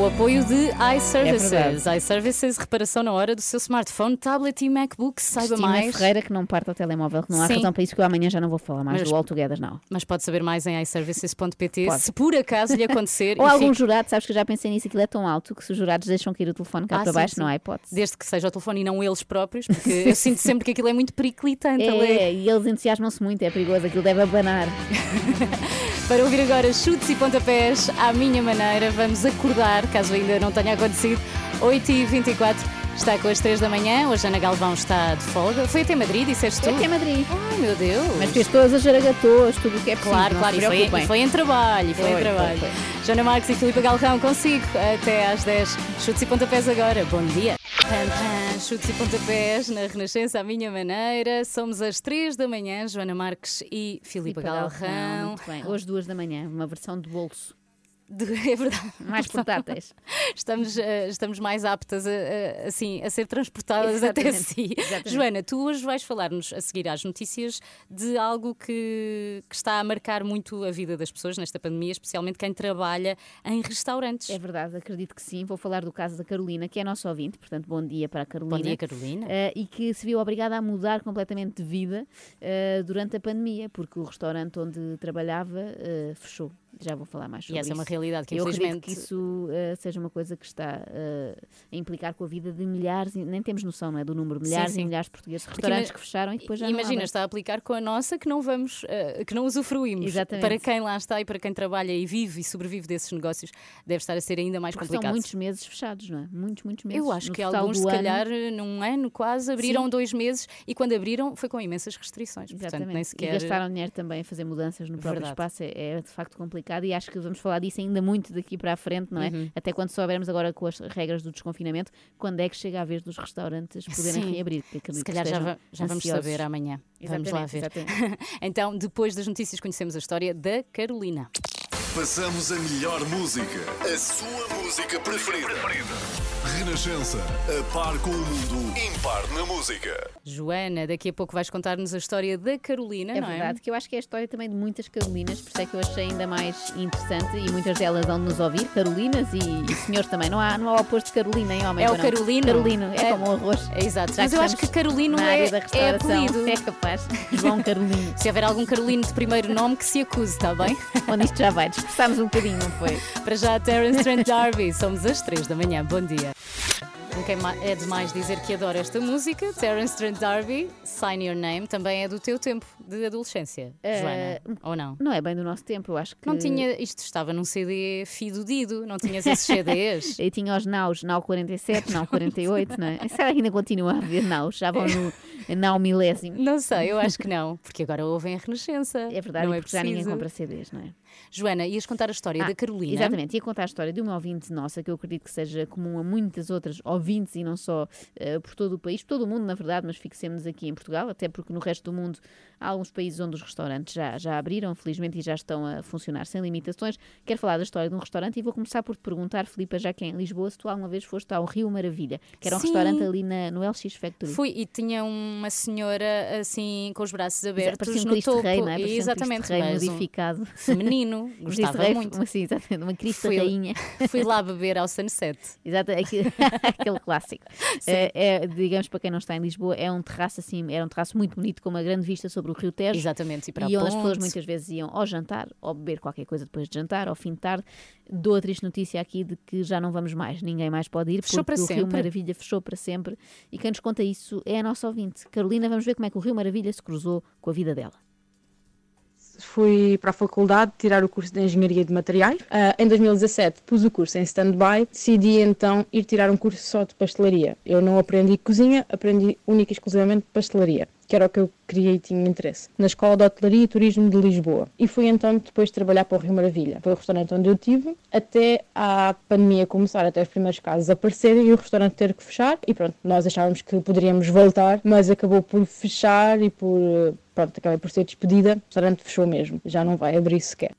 A: O apoio de iServices.
G: É
A: iServices, reparação na hora do seu smartphone, tablet e MacBook. Saiba
G: Cristina
A: mais.
G: Ferreira que não parte ao telemóvel, que não há
A: Sim.
G: razão para isso, que eu amanhã já não vou falar mais
A: Mas-
G: do All Together, não.
A: Mas pode saber mais em iServices.pt se por acaso lhe acontecer.
G: Ou algum
A: fique-
G: jurado, sabes que eu já pensei nisso, aquilo é tão alto que se os jurados deixam cair o telefone cá
A: Ah,
G: para
A: sim,
G: baixo,
A: sim.
G: não há hipótese.
A: Desde que seja o telefone e não eles próprios, porque eu sinto sempre que aquilo é muito periclitante ler.
G: É, e eles entusiasmam-se muito, é perigoso, aquilo deve abanar.
A: Para ouvir agora chutes e pontapés à minha maneira, vamos acordar, caso ainda não tenha acontecido, 8h24. Está com as 3 da manhã, hoje a Ana Galvão está de folga. Foi até Madrid, disseste tu?
G: Foi até Madrid.
A: Ai meu Deus!
G: Mas fez todas as jaragatoas, tudo o que é possível.
A: Claro,
G: não
A: claro,
G: se
A: e foi, e foi em trabalho, foi,
G: Foi,
A: em trabalho.
G: foi,
A: Joana Marques e Filipe Galrão, consigo até às 10. Chutes e pontapés agora, bom dia. Chutes e pontapés na Renascença à minha maneira. Somos às 3 da manhã, Joana Marques e Filipe Galrão.
G: Muito bem. Hoje, duas da manhã, uma versão de bolso.
A: De- É verdade.
G: Mais portáteis.
A: Estamos, eh, estamos mais aptas a, a- assim, a ser transportadas até
G: Exatamente,
A: si.
G: exatamente.
A: Joana, tu hoje vais falar-nos a seguir às notícias de algo que, que está a marcar muito a vida das pessoas nesta pandemia, especialmente quem trabalha em restaurantes.
G: É verdade, acredito que sim. Vou falar do caso da Carolina, que é nossa ouvinte, portanto, bom dia para a Carolina.
A: Bom dia, Carolina.
G: Eh, e que se viu obrigada a mudar completamente de vida eh, durante a pandemia, porque o restaurante onde trabalhava fechou. Já vou falar mais
A: E
G: sobre
A: essa é uma
G: isso.
A: realidade que,
G: Eu acredito
A: infelizmente-
G: que isso eh, seja uma coisa que está eh, a implicar com a vida de milhares, e nem temos noção não é, do número,
A: Sim,
G: milhares
A: sim.
G: e milhares de portugueses,
A: Porque
G: restaurantes
A: ima-
G: que fecharam e depois já
A: Imagina, está a aplicar com a nossa que não vamos, eh, que não usufruímos.
G: Exatamente.
A: Para quem lá está e para quem trabalha e vive e sobrevive desses negócios, deve estar a ser ainda mais
G: Porque
A: complicado.
G: são muitos meses fechados, não é? Muitos, muitos meses.
A: Eu acho
G: No
A: que alguns, se
G: ano-
A: calhar, num ano quase, abriram
G: Sim.
A: dois meses e quando abriram foi com imensas restrições. Portanto,
G: Exatamente.
A: nem sequer.
G: E gastaram dinheiro também a fazer mudanças no próprio
A: Verdade.
G: espaço é, é de facto complicado e acho que vamos falar disso ainda muito daqui para a frente, não é?
A: Uhum.
G: Até quando soubermos agora com as regras do desconfinamento, quando é que chega a vez dos restaurantes poderem
A: Sim.
G: reabrir.
A: Se
G: que
A: calhar já, va- já vamos saber amanhã. Vamos lá
G: Exatamente,
A: ver.
G: exatamente.
A: então, depois das notícias, conhecemos a história da Carolina.
H: Passamos a melhor música. A sua música preferida. Renascença. A par com o mundo. Impar na música.
A: Joana, daqui a pouco vais contar-nos a história da Carolina,
G: É
A: não
G: verdade, que eu acho que é a história também de muitas Carolinas, por isso é que eu achei ainda mais interessante e muitas delas vão nos ouvir, Carolinas e, e senhores também. Não há, não há oposto de Carolina em homem.
A: É o
G: não?
A: Carolino.
G: Carolino, é,
A: É-
G: como o arroz.
A: É exato.
G: Já
A: Mas eu acho
G: estamos
A: que Carolino
G: na
A: é,
G: área da
A: é
G: restauração.
A: apelido.
G: É capaz. João Carolino.
A: Se houver algum Carolino de primeiro nome, que se acuse, está bem?
G: Onde isto já vai, dispersámos um bocadinho, não foi?
A: Para já, Terence Trent D'Arby. Somos às 3 da manhã. Bom dia. Quem é demais dizer que adora esta música. Terence Trent D'Arby, Sign Your Name, também é do teu tempo de adolescência,
G: Eh,
A: Joana. Ou não?
G: Não é bem do nosso tempo, eu acho que.
A: Não tinha, isto estava num CD fidudido, não tinhas esses CDs?
G: Eu tinha os naus, nau 47, nau 48, não é? Será que ainda continua a haver naus? Já vão no nau milésimo.
A: Não sei, eu acho que não, porque agora ouvem a Renascença.
G: É verdade,
A: não é
G: porque já ninguém
A: preciso.
G: compra CDs, não é?
A: Joana, ias contar a história
G: Ah,
A: da Carolina.
G: Exatamente, ia contar a história de uma ouvinte nossa, que eu acredito que seja comum a muitas outras ouvintes e não só eh, por todo o país, por todo o mundo, na verdade, mas fixemos aqui em Portugal, até porque no resto do mundo há alguns países onde os restaurantes já, já abriram, felizmente, e já estão a funcionar sem limitações. Quero falar da história de um restaurante e vou começar por te perguntar, Filipa, já que é em Lisboa, se tu alguma vez foste ao Rio Maravilha, que era um
A: Sim.
G: restaurante ali na, no LX Factory.
A: Fui e tinha uma senhora assim com os braços abertos
G: Parecia um
A: no
G: Cristo
A: topo.
G: Rei, não é? Parecia um Cristo
A: Exatamente,
G: Rei
A: um
G: modificado.
A: feminino.
G: Cristo
A: Gostava muito.
G: Sim, exatamente, uma Cristo
A: Fui-
G: Rainha.
A: Fui lá beber ao Sunset.
G: Exato, aquele, aquele clássico. É, é, digamos, para quem não está em Lisboa, é um terraço assim, era um terraço muito bonito, com uma grande vista sobre o Rio Tejo.
A: Exatamente, e para a
G: onde as pessoas muitas vezes iam ao jantar, ou beber qualquer coisa depois de jantar, ao fim de tarde. Dou a triste notícia aqui de que já não vamos mais, ninguém mais pode ir,
A: Fechou
G: porque o Rio
A: sempre?
G: Maravilha fechou para sempre. E quem nos conta isso é a nossa ouvinte. Carolina, vamos ver como é que o Rio Maravilha se cruzou com a vida dela.
Q: Fui para a faculdade tirar o curso de Engenharia de Materiais. Ah, em 2017 pus o curso em stand-by, decidi então ir tirar um curso só de pastelaria. Eu não aprendi cozinha, aprendi única e exclusivamente pastelaria, que era o que eu queria e tinha interesse, na Escola de Hotelaria e Turismo de Lisboa. E fui então depois trabalhar para o Rio Maravilha. Foi o restaurante onde eu tive, até a pandemia começar, até os primeiros casos aparecerem e o restaurante ter que fechar. E pronto, nós achávamos que poderíamos voltar, mas acabou por fechar e por pronto, acabei por ser despedida, o restaurante fechou mesmo, já não vai abrir sequer.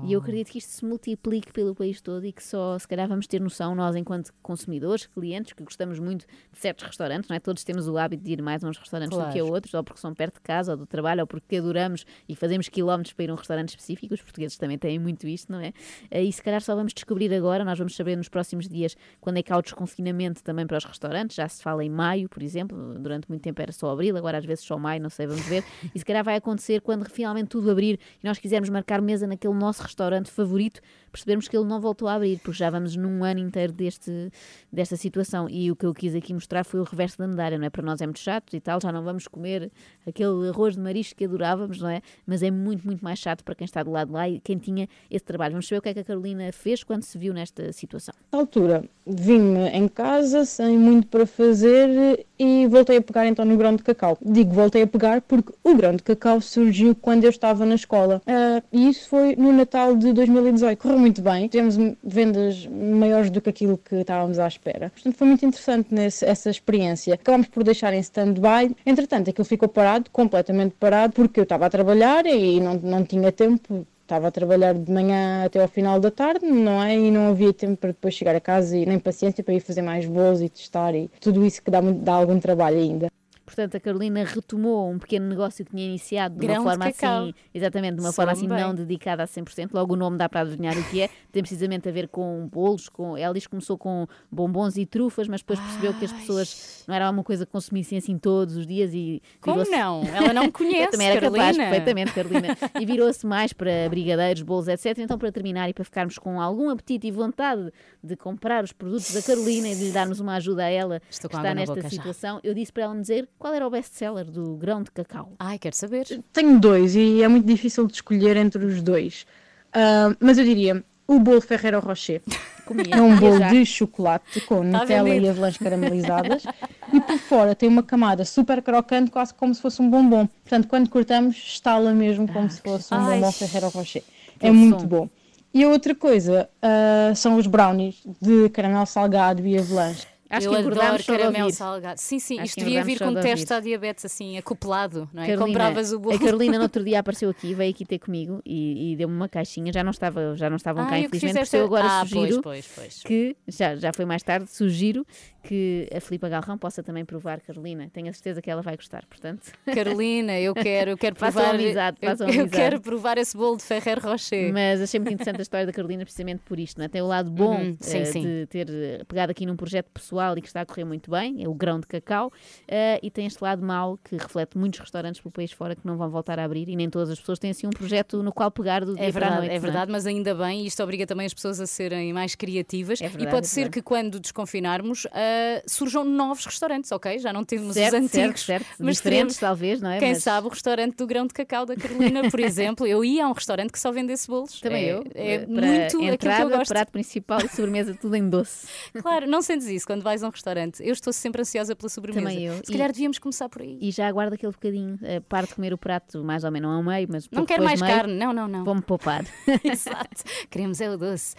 G: E eu acredito que isto se multiplique pelo país todo e que só, se calhar, vamos ter noção, nós, enquanto consumidores, clientes, que gostamos muito de certos restaurantes, não é? Todos temos o hábito de ir mais a uns restaurantes do que a
A: Claro.
G: outros, ou porque são perto de casa, ou do trabalho, ou porque adoramos e fazemos quilómetros para ir a um restaurante específico. Os portugueses também têm muito isto, não é? Eh, E se calhar só vamos descobrir agora, nós vamos saber nos próximos dias quando é que há o desconfinamento também para os restaurantes. Já se fala em maio, por exemplo, durante muito tempo era só abril, agora às vezes só maio, não sei, vamos ver. E se calhar vai acontecer quando finalmente tudo abrir e nós quisermos marcar mesa naquele nosso restaurante favorito, percebermos que ele não voltou a abrir, porque já vamos num ano inteiro deste, desta situação. E o que eu quis aqui mostrar foi o reverso da medalha, não é? Para nós é muito chato e tal, já não vamos comer aquele arroz de marisco que adorávamos, não é? Mas é muito, muito mais chato para quem está do lado de lá e quem tinha esse trabalho. Vamos saber o que é que a Carolina fez quando se viu nesta situação.
Q: Na altura, vim-me em casa sem muito para fazer e voltei a pegar então no grão de cacau. Digo voltei a pegar porque o grão de cacau surgiu quando eu estava na escola Ah, e isso foi no Natal de 2018. Correu muito bem, tivemos vendas maiores do que aquilo que estávamos à espera. Portanto, foi muito interessante nesse, essa experiência. Acabámos por deixar em stand-by, entretanto, aquilo ficou parado, completamente parado, porque eu estava a trabalhar e não, não tinha tempo estava a trabalhar de manhã até ao final da tarde, não é? E não havia tempo para depois chegar a casa e nem paciência para ir fazer mais voos e testar e tudo isso que dá, dá algum trabalho ainda.
G: Portanto, a Carolina retomou um pequeno negócio que tinha iniciado de
A: Grão
G: uma
A: de
G: forma
A: cacau.
G: assim, exatamente, de uma forma assim
A: Soa-me
G: não
A: bem.
G: dedicada a 100%. Logo o nome dá para adivinhar o que é. Tem precisamente a ver com bolos, com ela diz que começou com bombons e trufas, mas depois percebeu que as pessoas não era uma coisa que consumissem assim todos os dias e
A: Como não? Ela não conhece,
G: Eu também era capaz,
A: Carolina.
G: perfeitamente, Carolina. E virou-se mais para brigadeiros, bolos, etc. Então, para terminar e para ficarmos com algum apetite e vontade de comprar os produtos da Carolina e de lhe darmos uma ajuda a ela
A: Estou
G: que está nesta
A: boca já.
G: situação, eu disse para ela me dizer qual era o best-seller do grão de cacau.
A: Ai, quero saber.
Q: Tenho dois e é muito difícil de escolher entre os dois. Ah, mas eu diria o bolo Ferrero Rocher.
G: Comia,
Q: É um bolo de chocolate com
G: Tá a
Q: Nutella e avelãs caramelizadas e por fora tem uma camada super crocante, quase como se fosse um bombom. Portanto, quando cortamos, estala mesmo como se fosse um
G: Ai.
Q: bombom Ferrero Rocher. É muito
G: som.
Q: bom. E a outra coisa ah, são os brownies de caramelo salgado e avelãs.
G: Acho
A: eu
G: que
A: adoro caramelo salgado. Sim, sim,
G: Acho
A: isto devia vir com teste à diabetes, assim, acoplado, não é?
G: Carolina,
A: Compravas o bolo.
G: A Carolina no outro dia apareceu aqui, veio aqui ter comigo e, e deu-me uma caixinha. Já não, estava, já não estavam cá,
A: o que
G: infelizmente,
A: fizeste-
G: eu agora
A: Ah, pois,
G: sugiro
A: pois, pois.
G: que, já, já foi mais tarde, sugiro que a Filipa Galrão possa também provar Carolina. Tenho a certeza que ela vai gostar, portanto.
A: Carolina, eu quero, eu quero provar.
G: amizade,
A: eu,
G: façam
A: eu
G: amizade.
A: quero provar esse bolo de Ferrer Rocher.
G: Mas achei muito interessante a história da Carolina precisamente por isto, não é? Tem o lado bom
A: Uhum, sim,
G: eh,
A: sim.
G: de ter pegado aqui num projeto pessoal e que está a correr muito bem, é o grão de cacau, eh, e tem este lado mau que reflete muitos restaurantes pelo país fora que não vão voltar a abrir e nem todas as pessoas têm assim um projeto no qual pegar do dia
A: É
G: para a
A: verdade,
G: noite.
A: é
G: não
A: verdade, mas ainda bem, isto obriga também as pessoas a serem mais criativas.
G: verdade,
A: e pode
G: é
A: ser que quando desconfinarmos ah, surjam novos restaurantes, ok? Já não temos
G: Certo,
A: os
G: certo,
A: antigos.
G: certo.
A: Mas
G: Diferentes,
A: teremos,
G: talvez, não é?
A: Quem
G: Mas-
A: sabe o restaurante do grão de cacau da Carolina, por exemplo. Eu ia a um restaurante que só vendesse bolos.
G: Também
A: é,
G: eu.
A: É muito aquilo que
G: entrada,
A: eu gosto.
G: prato principal e sobremesa, tudo em doce.
A: Claro, não sentes isso quando vais a um restaurante. Eu estou sempre ansiosa pela sobremesa.
G: Também eu.
A: Se
G: E-
A: calhar devíamos começar por aí.
G: E já aguardo aquele bocadinho, eh, paro de comer o prato mais ou menos ao meio, mas
A: Não quero mais
G: meio,
A: carne, não, não, não.
G: Vou-me poupar.
A: Exato. Queremos é o doce.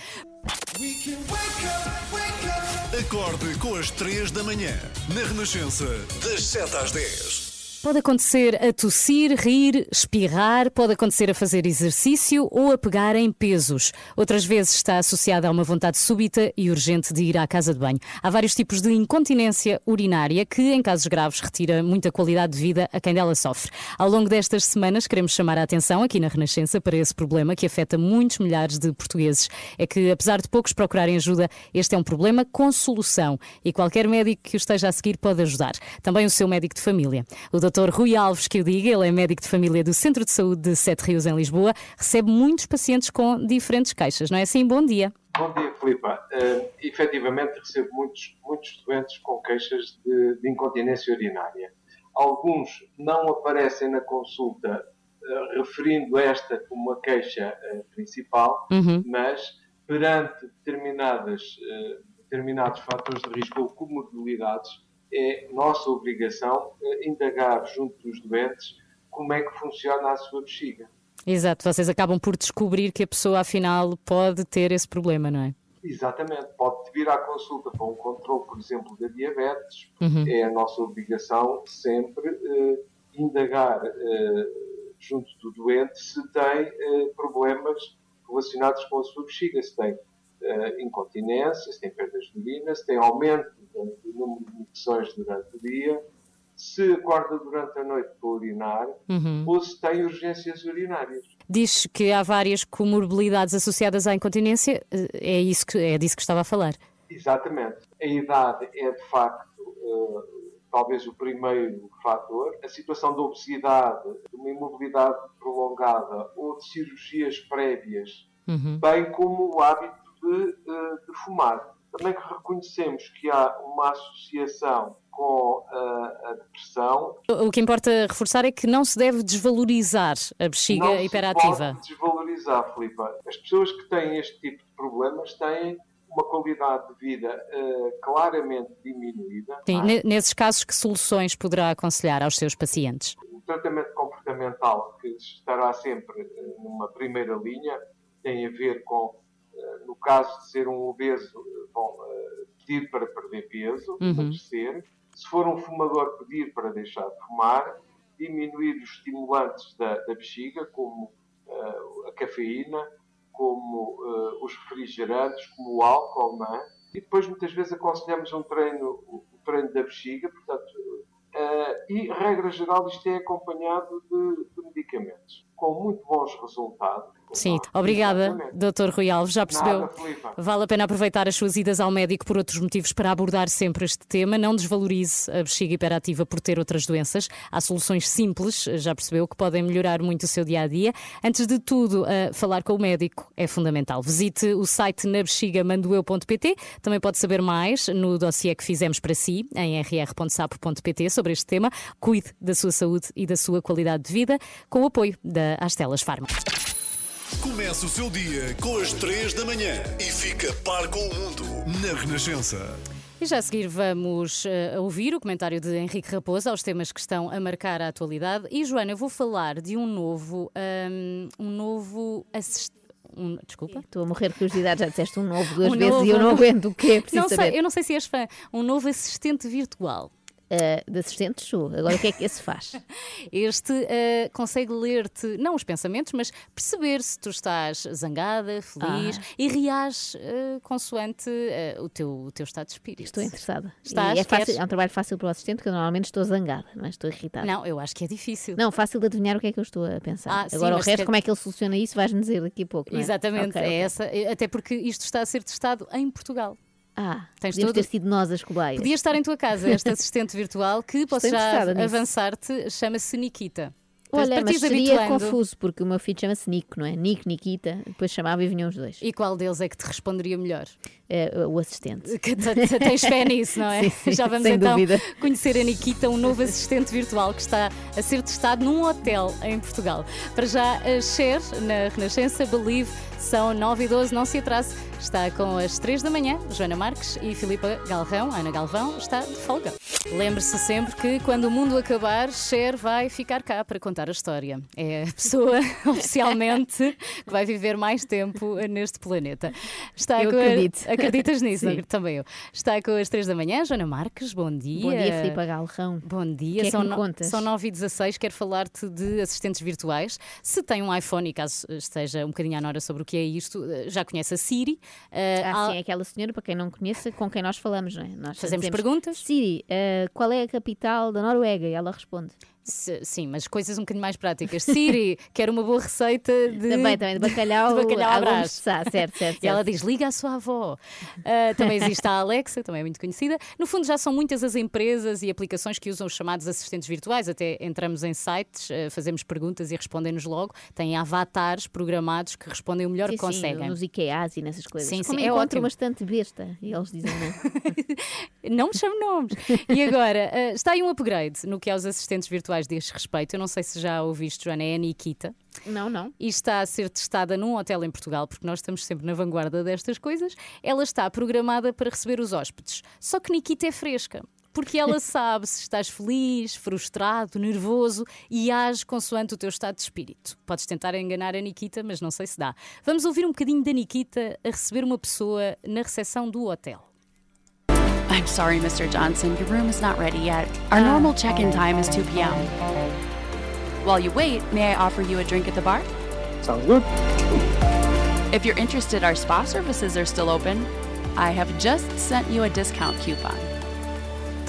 H: Acorde com as 3 da manhã, na Renascença, das 7 às 10.
A: Pode acontecer a tossir, rir, espirrar, pode acontecer a fazer exercício ou a pegar em pesos. Outras vezes está associada a uma vontade súbita e urgente de ir à casa de banho. Há vários tipos de incontinência urinária que, em casos graves, retira muita qualidade de vida a quem dela sofre. Ao longo destas semanas, queremos chamar a atenção aqui na Renascença para esse problema que afeta muitos milhares de portugueses. É que, apesar de poucos procurarem ajuda, este é um problema com solução e qualquer médico que o esteja a seguir pode ajudar. Também o seu médico de família. O Dr. Rui Alves, que o diga, ele é médico de família do Centro de Saúde de Sete Rios, em Lisboa, recebe muitos pacientes com diferentes queixas, não é assim? Bom dia.
R: Bom dia, Filipa. Uh, efetivamente, recebo muitos, muitos doentes com queixas de, de incontinência urinária. Alguns não aparecem na consulta uh, referindo esta como uma queixa uh, principal,
A: Uhum.
R: mas perante determinadas, determinados fatores de risco ou comorbilidades, é nossa obrigação uh, indagar junto dos doentes como é que funciona a sua bexiga.
A: Exato, vocês acabam por descobrir que a pessoa, afinal, pode ter esse problema, não é?
R: Exatamente, pode vir à consulta para um controle, por exemplo, da diabetes.
A: Uhum.
R: É a nossa obrigação sempre eh, indagar eh, junto do doente se tem eh, problemas relacionados com a sua bexiga, se tem eh, incontinência, se tem perdas de urina, se tem aumento do número de infecções durante o dia, se acorda durante a noite para urinar
A: Uhum.
R: ou se tem urgências urinárias.
A: Diz que há várias comorbilidades associadas à incontinência, é, isso que, é disso que estava a falar.
R: Exatamente. A idade é, de facto, eh, talvez o primeiro fator. A situação de obesidade, de uma imobilidade prolongada ou de cirurgias prévias,
A: Uhum.
R: bem como o hábito de, eh, de fumar. Também que reconhecemos que há uma associação com a, a depressão.
A: O que importa reforçar é que não se deve desvalorizar a bexiga
R: não
A: hiperativa.
R: Se pode desvalorizar, Filipa. As pessoas que têm este tipo de problemas têm uma qualidade de vida eh, claramente diminuída.
A: Sim,
R: não
A: ne- nesses casos, que soluções poderá aconselhar aos seus pacientes?
R: O tratamento comportamental, que estará sempre eh, numa primeira linha, tem a ver com, eh, no caso de ser um obeso, eh, bom, eh, pedir para perder peso,
A: Uhum.
R: emagrecer. Se for um fumador, pedir para deixar de fumar, diminuir os estimulantes da, da bexiga, como eh, a cafeína, como eh, os refrigerantes, como o álcool, não é? E depois, muitas vezes, aconselhamos um treino, o treino da bexiga, portanto, Eh, e, regra geral, isto é acompanhado de, de medicamentos, com muito bons resultados.
A: Sim, obrigada, Dr. Rui Alves. Já percebeu?
R: Nada.
A: Vale a pena aproveitar as suas idas ao médico por outros motivos para abordar sempre este tema. Não desvalorize a bexiga hiperativa por ter outras doenças. Há soluções simples, já percebeu, que podem melhorar muito o seu dia a dia. Antes de tudo, eh, falar com o médico é fundamental. Visite o site nabexigamandoeu.pt. Também pode saber mais no dossiê que fizemos para si em rr.sapo.pt sobre este tema. Cuide da sua saúde e da sua qualidade de vida com o apoio da Astelas Farma.
H: Começa o seu dia com as 3 da manhã e fica par com o mundo na Renascença.
A: E já a seguir vamos eh, ouvir o comentário de Henrique Raposo aos temas que estão a marcar a atualidade. E Joana, eu vou falar de um novo, ahm, um novo assist- um- desculpa.
G: Estou a morrer de curiosidade, já disseste um novo duas
A: Um
G: vezes
A: novo-
G: e eu não aguento o quê? Preciso
A: Não sei,
G: saber.
A: eu não sei se és fã. Um novo assistente virtual.
G: Ah, de assistente sou. Agora o que é que esse faz?
A: Este eh, consegue ler-te, não os pensamentos, mas perceber se tu estás zangada, feliz
G: Ah.
A: e reage eh, consoante eh, o, teu, o teu estado de espírito.
G: Estou interessada.
A: Estás?
G: É, fácil,
A: Queres?
G: é um trabalho fácil para o assistente, porque eu normalmente estou zangada, não é? estou irritada.
A: Não, eu acho que é difícil.
G: Não, fácil de adivinhar o que é que eu estou a pensar.
A: Ah, sim,
G: Agora o
A: mas
G: resto, como é que ele soluciona isso, vais-me dizer daqui a pouco. é?
A: Exatamente,
G: Ok,
A: é
G: ok.
A: essa. eh, Até porque isto está a ser testado em Portugal.
G: Ah,
A: Tens
G: podíamos
A: todo-
G: ter sido nós as cobaias.
A: Podia estar em tua casa este assistente virtual que posso já avançar-te, chama-se Nikita.
G: Olha, mas
A: teres
G: seria
A: habituando.
G: confuso, porque o meu filho chama-se Nico, não é? Nico, Nikita, depois chamava e vinham os dois.
A: E qual deles é que te responderia melhor?
G: É, o assistente.
A: Que te- te- Tens fé nisso, não é?
G: Sim, sim,
A: Já vamos então
G: dúvida.
A: conhecer a Nikita, um novo assistente virtual que está a ser testado num hotel em Portugal. Para já, a Cher, na Renascença, Believe, são 9 e 12, não se atrase. Está com as 3 da manhã, Joana Marques e Filipa Galrão, Ana Galvão, está de folga. Lembre-se sempre que quando o mundo acabar, Cher vai ficar cá para contar a história. É a pessoa, oficialmente, que vai viver mais tempo neste planeta. Está
G: Eu
A: com a-
G: acredito.
A: Acreditas nisso? Não? Também eu. Está com as 3 da manhã, Joana Marques, bom dia.
G: Bom dia, Filipe Galrão.
A: Bom dia,
G: que é que
A: são, no-
G: contas?
A: são 9 e 16 Quero falar-te de assistentes virtuais. Se tem um iPhone e caso esteja um bocadinho à nora sobre o que é isto, eh, já conhece a Siri. Eh,
G: Ah, sim, é aquela senhora, para quem não conheça, com quem nós falamos, não é? Nós
A: Fazemos
G: dizemos,
A: perguntas?
G: Siri, eh, qual é a capital da Noruega? E ela responde.
A: Se- sim, mas coisas um bocadinho mais práticas. Siri, quero uma boa receita de.
G: Também, também, de bacalhau,
A: de bacalhau à brás.
G: De Sá, certo, certo,
A: E ela
G: certo.
A: diz: liga à sua avó. Ah, também existe a Alexa, também é muito conhecida. No fundo, já são muitas as empresas e aplicações que usam os chamados assistentes virtuais. Até entramos em sites, ah, fazemos perguntas e respondem-nos logo. Têm avatares programados que respondem o melhor
G: Sim,
A: que conseguem.
G: Sim, nos IKEAs e nessas coisas.
A: Sim,
G: Como
A: sim, é
G: encontro
A: ótimo.
G: bastante besta. E eles dizem não.
A: Não me chame nomes. E agora, ah, está aí um upgrade no que aos assistentes virtuais diz respeito. Eu não sei se já ouviste, Joana, é a Nikita.
G: Não, não.
A: E está a ser testada num hotel em Portugal, porque nós estamos sempre na vanguarda destas coisas. Ela está programada para receber os hóspedes. Só que Nikita é fresca. Porque ela sabe se estás feliz, frustrado, nervoso e age consoante o teu estado de espírito. Podes tentar enganar a Nikita, mas não sei se dá. Vamos ouvir um bocadinho da Nikita a receber uma pessoa na recepção do hotel.
S: I'm sorry, Mr. Johnson. Your room is not ready yet. Our uh, normal check in time is 2 p.m. While you wait, may I offer you a drink at the bar?
P: Sounds good.
S: If you're interested, our spa services are still open. I have just sent you a discount coupon.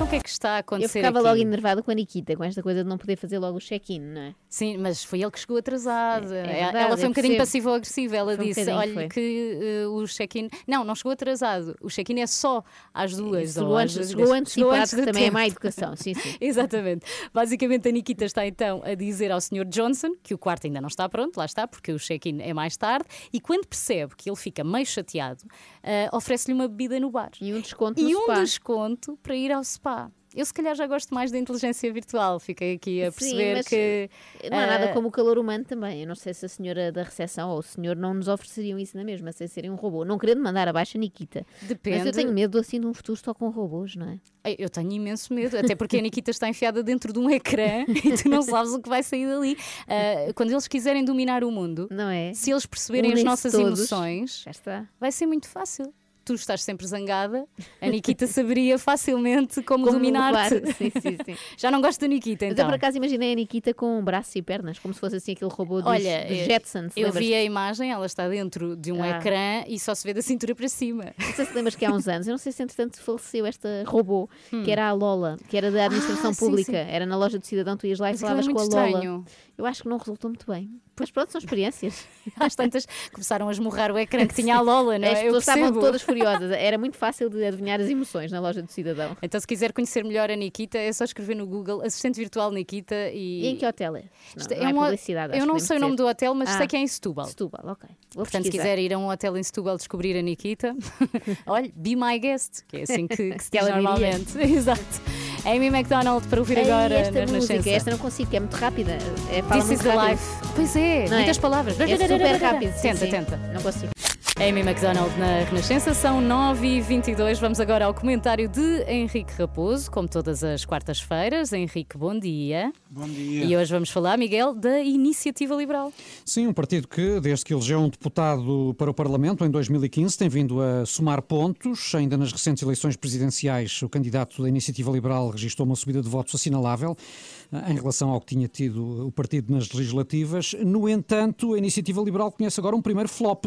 A: Então o que é que está a
G: Eu
A: acontecer
G: ficava
A: aqui?
G: logo enervada com a Nikita, com esta coisa de não poder fazer logo o check-in, não é?
A: Sim, mas foi ele que chegou atrasado.
G: É- é
A: ela
G: verdade,
A: foi
G: eu
A: um bocadinho passivo-agressiva. Ela
G: Foi um
A: disse:
G: bocadinho,
A: olha,
G: foi.
A: que eh, o check-in. Não, não chegou atrasado. O check-in é só às duas.
G: Chegou antes- chegou
A: antes
G: que
A: do
G: também é
A: tempo.
G: má educação, sim, sim.
A: Exatamente. Basicamente, a Nikita está então a dizer ao Sr. Johnson que o quarto ainda não está pronto, lá está, porque o check-in é mais tarde. E quando percebe que ele fica meio chateado, eh, oferece-lhe uma bebida no bar.
G: E um desconto
A: E
G: no
A: um
G: spa.
A: desconto para ir ao spa. Eu, se calhar, já gosto mais da inteligência virtual. Fiquei aqui a perceber
G: Sim, mas
A: que.
G: Não há nada
A: eh,
G: como o calor humano também. Eu não sei se a senhora da recepção ou o senhor não nos ofereceriam isso na mesma, sem serem um robô. Não querendo mandar abaixo a Nikita. Mas
A: Depende.
G: eu tenho medo assim de um futuro só com robôs, não é?
A: Eu tenho imenso medo, até porque a Nikita está enfiada dentro de um ecrã e tu não sabes o que vai sair dali. Ah, quando eles quiserem dominar o mundo,
G: não é?
A: se eles perceberem as
G: Unem-se
A: nossas
G: todos.
A: emoções, vai ser muito fácil. Tu estás sempre zangada, a Nikita saberia facilmente como,
G: Como
A: dominar-te.
G: Sim, sim, sim.
A: Já não gosto da Nikita,
G: Mas
A: então.
G: eu por acaso imaginei a Nikita com braços e pernas, como se fosse assim aquele robô dos,
A: Olha,
G: dos
A: eu-
G: Jetsons.
A: eu vi a imagem, ela está dentro de um
G: Ah.
A: ecrã e só se vê da cintura para cima.
G: Não sei se lembras que há uns anos, eu não sei se entretanto faleceu esta robô, que era a Lola, que era da administração
A: Hum. Ah,
G: pública. Era na loja do cidadão, tu ias lá e
A: Mas é
G: falavas com a Lola.
A: estranho.
G: Eu acho que não resultou muito bem. Mas pronto, são experiências.
A: Às tantas começaram a esmurrar o ecrã que tinha a Lola, não é?
G: As pessoas estavam todas furiosas. Era muito fácil de adivinhar as emoções na loja do cidadão.
A: Então, se quiser conhecer melhor a Nikita, é só escrever no Google assistente virtual Nikita e.
G: E em que hotel é? Não,
A: Isto
G: não é
A: um-
G: publicidade,
A: Eu não sei o nome do hotel, mas
G: Ah.
A: sei que é em Setúbal.
G: Setúbal, ok. Vou
A: Portanto, se
G: pesquisar.
A: quiser ir a um hotel em Setúbal descobrir a Nikita, olha, be my guest, que é assim que, que se diz normalmente. Exato. Amy McDonald para ouvir
G: Ei,
A: agora
G: esta
A: na
G: música, esta não consigo, que é muito rápida. É, fala
A: This
G: muito
A: is the
G: rápido.
A: life. Pois é,
G: Não
A: muitas palavras.
G: É super rápido. sim,
A: Tenta,
G: sim.
A: tenta.
G: Não consigo.
A: Amy McDonald na Renascença, são 9h22. Vamos agora ao comentário de Henrique Raposo, como todas as quartas-feiras. Henrique, bom dia.
F: Bom dia.
A: E hoje vamos falar, Miguel, da Iniciativa Liberal.
F: Sim, um partido que, desde que elegeu um deputado para o Parlamento em 2015, tem vindo a somar pontos. Ainda nas recentes eleições presidenciais, o candidato da Iniciativa Liberal registrou uma subida de votos assinalável eh, em relação ao que tinha tido o partido nas legislativas. No entanto, a Iniciativa Liberal conhece agora um primeiro flop.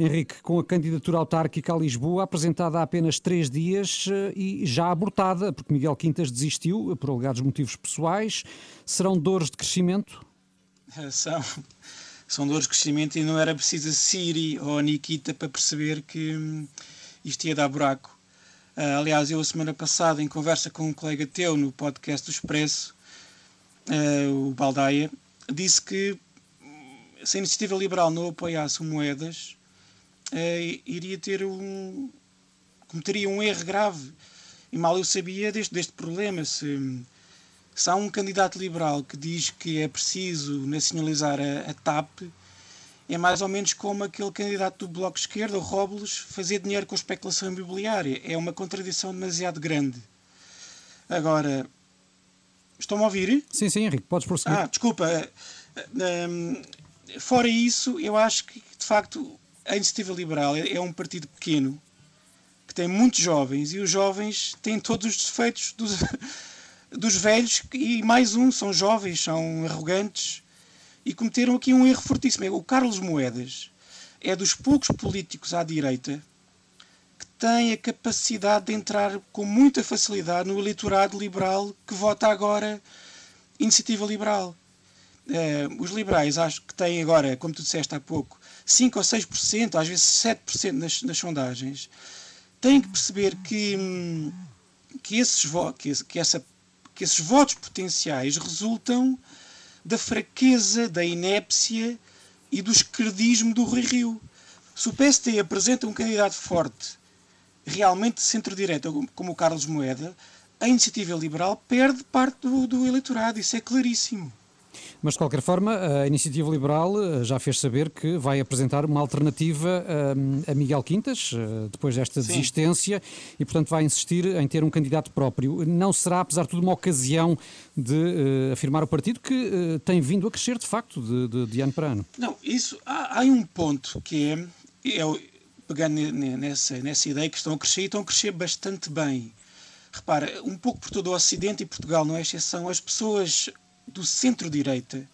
F: Henrique, com a candidatura autárquica a Lisboa, apresentada há apenas três dias eh, e já abortada, porque Miguel Quintas desistiu por alegados motivos pessoais. Serão dores de crescimento?
T: Eh, São, são dores de crescimento e não era preciso Siri ou Nikita para perceber que hum, isto ia dar buraco. Ah, aliás, eu a semana passada, em conversa com um colega teu no podcast do Expresso, ah, o Baldaia, disse que hum, se a iniciativa liberal não apoiasse Moedas, eh, iria ter um. cometeria um erro grave. E mal eu sabia deste, deste problema. Se, se há um candidato liberal que diz que é preciso nacionalizar a, a TAP, é mais ou menos como aquele candidato do Bloco de Esquerda, o Robles, fazer dinheiro com especulação imobiliária. É uma contradição demasiado grande. Agora, estão-me a ouvir?
F: Sim, sim, Henrique, podes prosseguir.
T: Ah, desculpa. Hum, fora isso, eu acho que, de facto, a Iniciativa Liberal é, é um partido pequeno, que tem muitos jovens, e os jovens têm todos os defeitos dos, dos velhos, e mais um, são jovens, são arrogantes, e cometeram aqui um erro fortíssimo. O Carlos Moedas é dos poucos políticos à direita que tem a capacidade de entrar com muita facilidade no eleitorado liberal que vota agora Iniciativa Liberal. Eh, os liberais acho que têm agora, como tu disseste há pouco, 5 ou 6%, às vezes 7% nas, nas sondagens. Têm que perceber que, que, esses que, que essa, que esses votos potenciais resultam da fraqueza, da inépcia e do esquerdismo do Rui Rio. Se o PSD apresenta um candidato forte, realmente centro-direita, como o Carlos Moeda, a iniciativa liberal perde parte do, do eleitorado. Isso é claríssimo.
F: Mas, de qualquer forma, a Iniciativa Liberal eh, já fez saber que vai apresentar uma alternativa eh, a Miguel Quintas, eh, depois desta
T: Sim.
F: desistência, e, portanto, vai insistir em ter um candidato próprio. Não será, apesar de tudo, uma ocasião de afirmar o partido que tem vindo a crescer, de facto, de, de- de ano para ano.
T: Não, isso há, há um ponto que é, eu, pegando ne- ne- nessa, nessa ideia que estão a crescer e estão a crescer bastante bem. Repara, um pouco por todo o Ocidente e Portugal não é exceção, as pessoas do centro-direita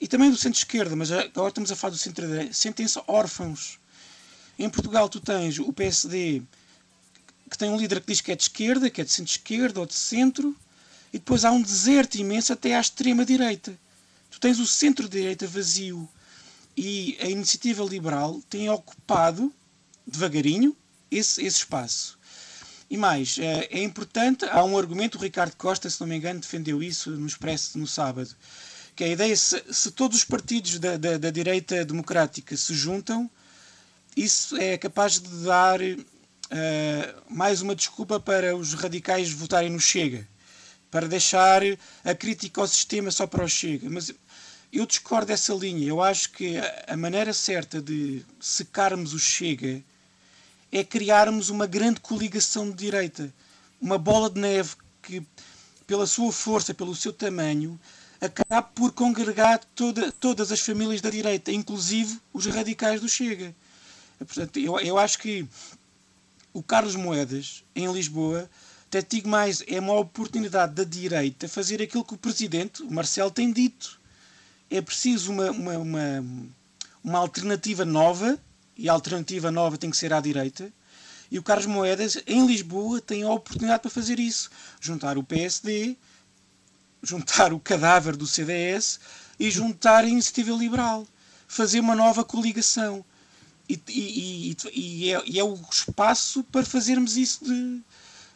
T: e também do centro-esquerda, mas agora estamos a falar do centro-direita, sentem-se órfãos. Em Portugal tu tens o PSD que tem um líder que diz que é de esquerda, que é de centro-esquerda ou de centro, e depois há um deserto imenso até à extrema-direita. Tu tens o centro-direita vazio e a iniciativa liberal tem ocupado, devagarinho, esse, esse espaço. E mais, eh, é importante, há um argumento, o Ricardo Costa, se não me engano, defendeu isso no Expresso no sábado, que a ideia, se, se todos os partidos da, da, da direita democrática se juntam, isso é capaz de dar eh, mais uma desculpa para os radicais votarem no Chega, para deixar a crítica ao sistema só para o Chega. Mas eu discordo dessa linha. Eu acho que a maneira certa de secarmos o Chega é criarmos uma grande coligação de direita, uma bola de neve que, pela sua força, pelo seu tamanho, acabe por congregar toda, todas as famílias da direita, inclusive os radicais do Chega. Portanto, eu, eu acho que O Carlos Moedas, em Lisboa, até digo mais, é uma oportunidade da direita fazer aquilo que o presidente, o Marcelo, tem dito. É preciso uma, uma, uma, uma alternativa nova, e a alternativa nova tem que ser à direita. E o Carlos Moedas, em Lisboa, tem a oportunidade para fazer isso. Juntar o PSD, juntar o cadáver do CDS e juntar a Iniciativa Liberal. Fazer uma nova coligação. E, e, e, é, e é o espaço para fazermos isso de.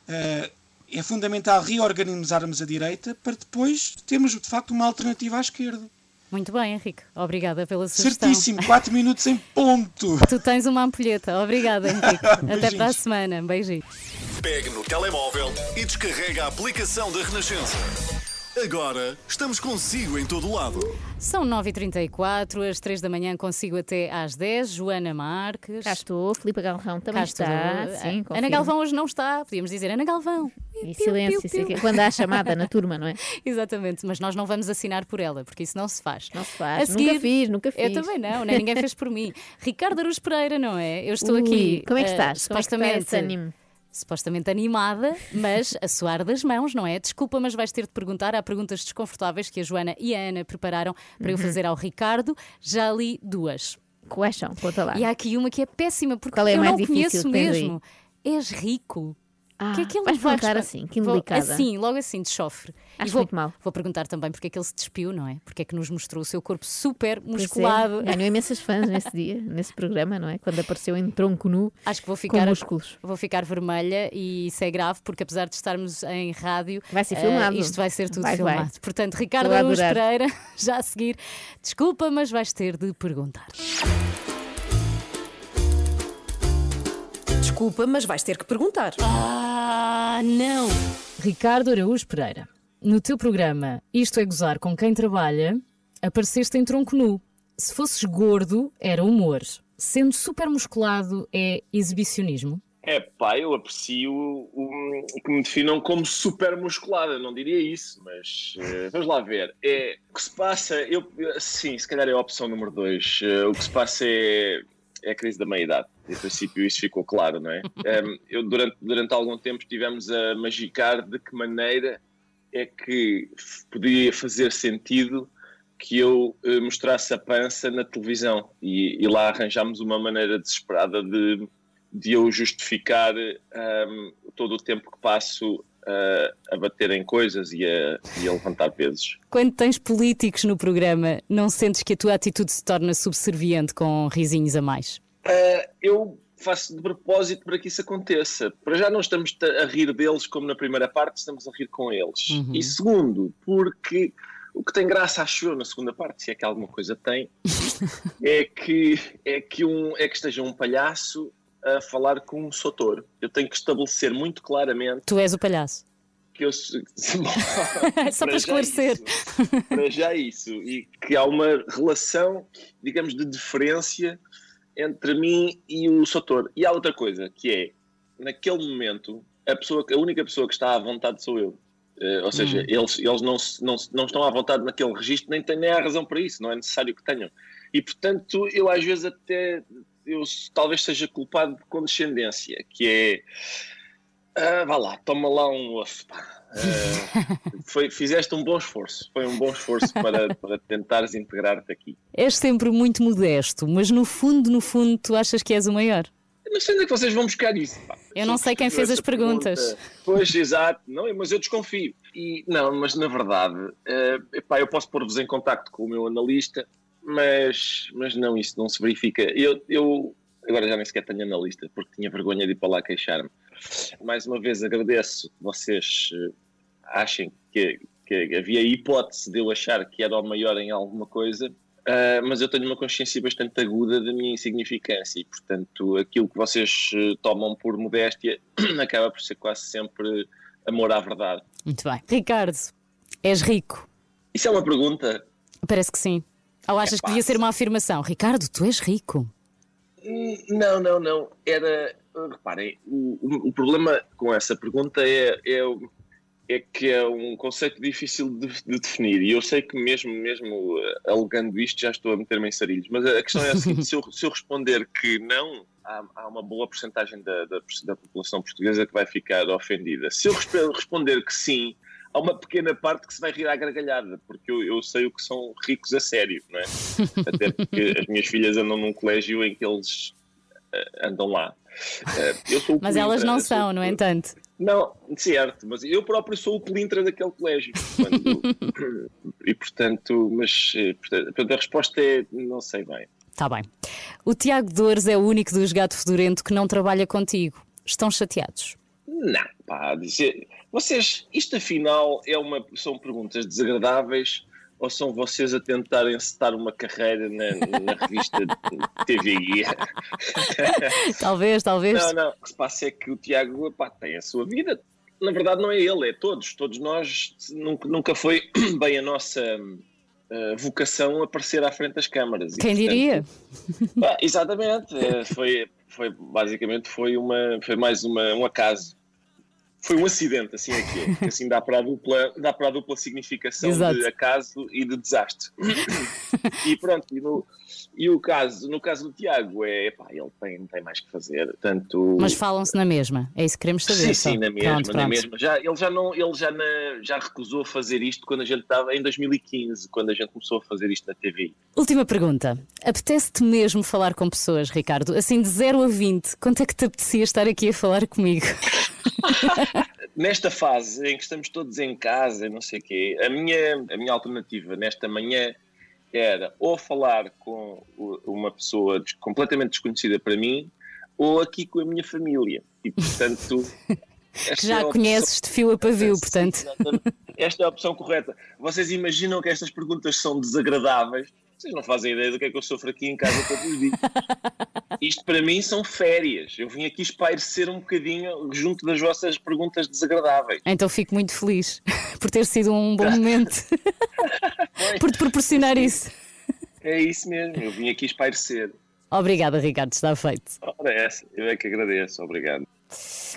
T: eh, é fundamental reorganizarmos a direita para depois termos de facto uma alternativa à esquerda.
A: Muito bem, Henrique. Obrigada pela sugestão.
T: Certíssimo, 4 minutos em ponto.
A: Tu tens uma ampulheta. Obrigada, Henrique. Até para a semana. Beijinho.
H: Pegue no telemóvel e descarrega a aplicação da Renascença. Agora estamos consigo em todo lado.
A: São 9h34, às 3 da manhã consigo até às 10. Joana Marques.
G: Cá estou, Filipe Galrão também
A: Cá
G: está.
A: estou.
G: Sim,
A: Ana. Galvão hoje não está. Podíamos dizer Ana Galvão.
G: E silêncio, isso aqui, quando há chamada na turma, não é?
A: Exatamente, mas nós não vamos assinar por ela, porque isso não se faz.
G: Não se faz.
A: A
G: Nunca fiz, nunca
A: Eu
G: fiz.
A: também não, nem ninguém fez por mim. Ricardo Aruz Pereira, não é? Eu estou
G: Ui,
A: aqui.
G: como é que
A: eh,
G: estás? Como é que está
A: supostamente.
G: esse ânimo?
A: Supostamente animada, mas a suar das mãos, não é? Desculpa, mas vais ter de perguntar. Há perguntas desconfortáveis que a Joana e a Ana prepararam para eu
G: Uhum.
A: fazer ao Ricardo. Já li duas.
G: Quais são? Conta lá.
A: E há aqui uma que é péssima, porque
G: é
A: eu
G: mais
A: não
G: difícil
A: conheço mesmo. És rico.
G: Ah,
A: que é que ele vai
G: perguntar
A: responder?
G: assim, que
A: Vou-. Assim, logo assim, de chofre. E
G: Acho
A: vou,
G: muito mal.
A: Vou perguntar também porque é que ele se despiu, não é? Porque é que nos mostrou o seu corpo super
G: é,
A: musculado.
G: Ganhou imensas fãs nesse dia, nesse programa, não é? Quando apareceu em tronco nu.
A: Acho que vou ficar,
G: Com músculos.
A: vou ficar vermelha e isso é grave porque apesar de estarmos em rádio,
G: Vai ser filmado.
A: isto vai ser tudo
G: Vai, vai.
A: filmado. Portanto, Ricardo
G: Estou a
A: Araújo
G: adorar.
A: Pereira, já a seguir, desculpa, mas vais ter de perguntar.
U: Desculpa, mas vais ter que perguntar.
A: Ah, não! Ricardo Araújo Pereira, no teu programa Isto é Gozar com Quem Trabalha, apareceste em tronco nu. Se fosses gordo, era humor. Sendo super musculado, é exibicionismo?
V: É pá, eu aprecio um, que me definam como super musculada, não diria isso, mas eh, vamos lá ver. É, o que se passa, eu, eu- sim, se calhar é a opção número dois. Eh, o que se passa é, é a crise da meia-idade. Em princípio, isso ficou claro, não é? Em, eu, durante, durante algum tempo, estivemos a magicar de que maneira é que podia fazer sentido que eu eh, mostrasse a pança na televisão e, e lá arranjámos uma maneira desesperada de, de eu justificar ahm, todo o tempo que passo a bater em coisas e a, e a levantar pesos.
A: Quando tens políticos no programa, não sentes que a tua atitude se torna subserviente com risinhos a mais?
V: Ah, eu faço de propósito para que isso aconteça. Para já não estamos a rir deles como na primeira parte, estamos a rir com eles.
A: Uhum.
V: E segundo, porque o que tem graça, acho eu, na segunda parte, se é que alguma coisa tem, é que, é que, um, é que esteja um palhaço a falar com um sotor. Eu tenho que estabelecer muito claramente
A: Tu és o palhaço.
V: que eu
A: Só para esclarecer.
V: isso, para já isso e que há uma relação digamos de diferença entre mim e o Sotor e há outra coisa que é naquele momento a pessoa a única pessoa que está à vontade sou eu Eh, ou seja
W: Hum.
V: eles eles não, não não estão à vontade naquele registro nem têm nem há razão para isso não é necessário que tenham e portanto eu às vezes até eu talvez seja culpado de condescendência que é ah, vá lá, toma lá um osso. Ah, foi, fizeste um bom esforço. Foi um bom esforço para, para tentares integrar-te aqui.
A: És sempre muito modesto, mas no fundo, no fundo, tu achas que és o maior.
V: Sei onde é que vocês vão buscar isso. pá.
A: Eu não sei quem fez as perguntas.
V: pergunta. Pois, exato. Não, mas eu desconfio. E, não, mas na verdade, eh, epá, eu posso pôr-vos em contacto com o meu analista, mas, mas não, isso não se verifica. Eu, eu agora já nem sequer tenho analista, porque tinha vergonha de ir para lá queixar-me. Mais uma vez agradeço que vocês eh, achem que, que havia hipótese de eu achar que era o maior em alguma coisa, ah, mas eu tenho uma consciência bastante aguda da minha insignificância e, portanto, aquilo que vocês eh, tomam por modéstia acaba por ser quase sempre amor à verdade.
A: Muito bem. Ricardo, és rico?
V: Isso é uma pergunta?
A: Parece que sim. Ou achas que devia ser uma afirmação? Ricardo, tu és rico.
V: Hum, Não, não, não. Era. uh, Reparem, o, o- problema com essa pergunta é, é, é que é um conceito difícil de, de definir. E eu sei que mesmo, mesmo eh, alegando isto, já estou a meter-me em sarilhos. Mas a questão é a seguinte: se eu, se eu responder que não, há, há uma boa porcentagem da, da, da população portuguesa que vai ficar ofendida. Se eu resp- responder que sim, há uma pequena parte que se vai rir à gargalhada, porque eu, eu sei o que são ricos a sério, não é? Até porque as minhas filhas andam num colégio em que eles eh, andam lá. Eh, eu sou
A: Mas elas não são, no entanto.
V: Não, certo, mas eu próprio sou o pelintra daquele colégio. Quando- e portanto, mas eh, portanto, a resposta é não sei bem.
A: Está Tá bem. O Tiago Dores é o único dos gato fedorento que não trabalha contigo. Estão chateados?
V: Não, pá, dizer. Vocês, isto afinal é uma, são perguntas desagradáveis ou são vocês a tentar encetar uma carreira na, na revista TV Guia?
A: Talvez, talvez.
V: Não, não. O que se passa é que o Tiago pá, tem a sua vida. Na verdade, não é ele, é todos. Todos nós. Nunca, nunca foi bem a nossa eh, vocação aparecer à frente das câmaras. E,
A: Quem
V: portanto,
A: diria?
V: exatamente. eh, Foi, foi, basicamente foi, uma, foi mais uma, um acaso. Foi um acidente, assim é que é. Assim dá para a dupla, dá para a dupla significação
A: Exato.
V: de acaso e de desastre. e pronto, e, no, e o caso, no caso do Tiago, é pá, ele tem, tem mais que fazer. Tanto,
A: Mas falam-se na mesma. É isso que queremos saber.
V: Sim,
A: só.
V: sim, na mesma,
A: Pronto,
V: na
A: pronto.
V: mesma. Já, ele já, não, ele já, na- já recusou fazer isto quando a gente estava em 2015, quando a gente começou a fazer isto na TV.
A: Última pergunta. Apetece-te mesmo falar com pessoas, Ricardo? Assim, de 0 a 20, quanto é que te apetecia estar aqui a falar comigo?
V: Nesta fase em que estamos todos em casa não sei o quê, a minha, a minha alternativa nesta manhã era ou falar com uma pessoa completamente desconhecida para mim ou aqui com a minha família. E, portanto... esta
A: Que já
V: é a opção-
A: conheces de fio a pavio, portanto.
V: Esta é a opção correta. Vocês imaginam que estas perguntas são desagradáveis? Vocês não fazem ideia do que é que eu sofro aqui em casa todos os dias. Isto para mim são férias. Eu vim aqui espairecer um bocadinho junto das vossas perguntas desagradáveis.
A: Então fico muito feliz por ter sido um bom momento. por te proporcionar isso.
V: É isso mesmo, eu vim aqui espairecer.
A: Obrigada, Ricardo, está feito.
V: Ora, essa, eu é que agradeço, obrigado.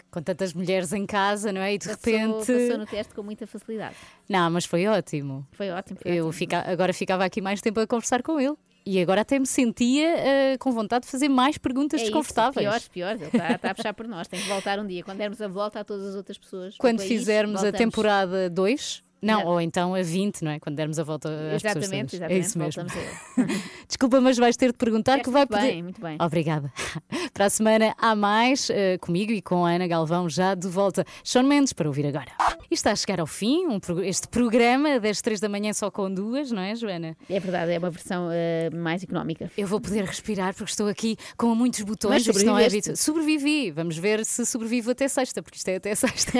A: Com tantas mulheres em casa, não é? E de
G: Passou,
A: repente.
G: passou no teste com muita facilidade.
A: Não, mas foi ótimo.
G: Foi ótimo. Foi
A: Eu fica... agora ficava aqui mais tempo a conversar com ele. E agora até me sentia eh, com vontade de fazer mais perguntas
G: É isso,
A: desconfortáveis.
G: piores, piores. Ele está, está a puxar por nós. Tem que voltar um dia. Quando dermos a volta a todas as outras pessoas. do
A: Quando
G: país,
A: fizermos a temporada 2, não,
G: Não.
A: ou então a 20, não é? Quando dermos a volta às pessoas.
G: Exatamente,
A: todas.
G: exatamente.
A: É isso mesmo. Desculpa, mas vais ter de perguntar
G: Deste
A: que vai
G: muito
A: poder.
G: bem, muito bem.
A: Obrigada. Para a semana há mais eh, comigo e com a Ana Galvão já de volta. Sean Mendes para ouvir agora. E está a chegar ao fim um este programa das 3 da manhã só com duas, não é, Joana?
G: É verdade, é uma versão eh, mais económica.
A: Eu vou poder respirar porque estou aqui com muitos botões.
G: Mas
A: não é. Sobrevivi. Vamos ver se sobrevivo até sexta, porque isto é até sexta.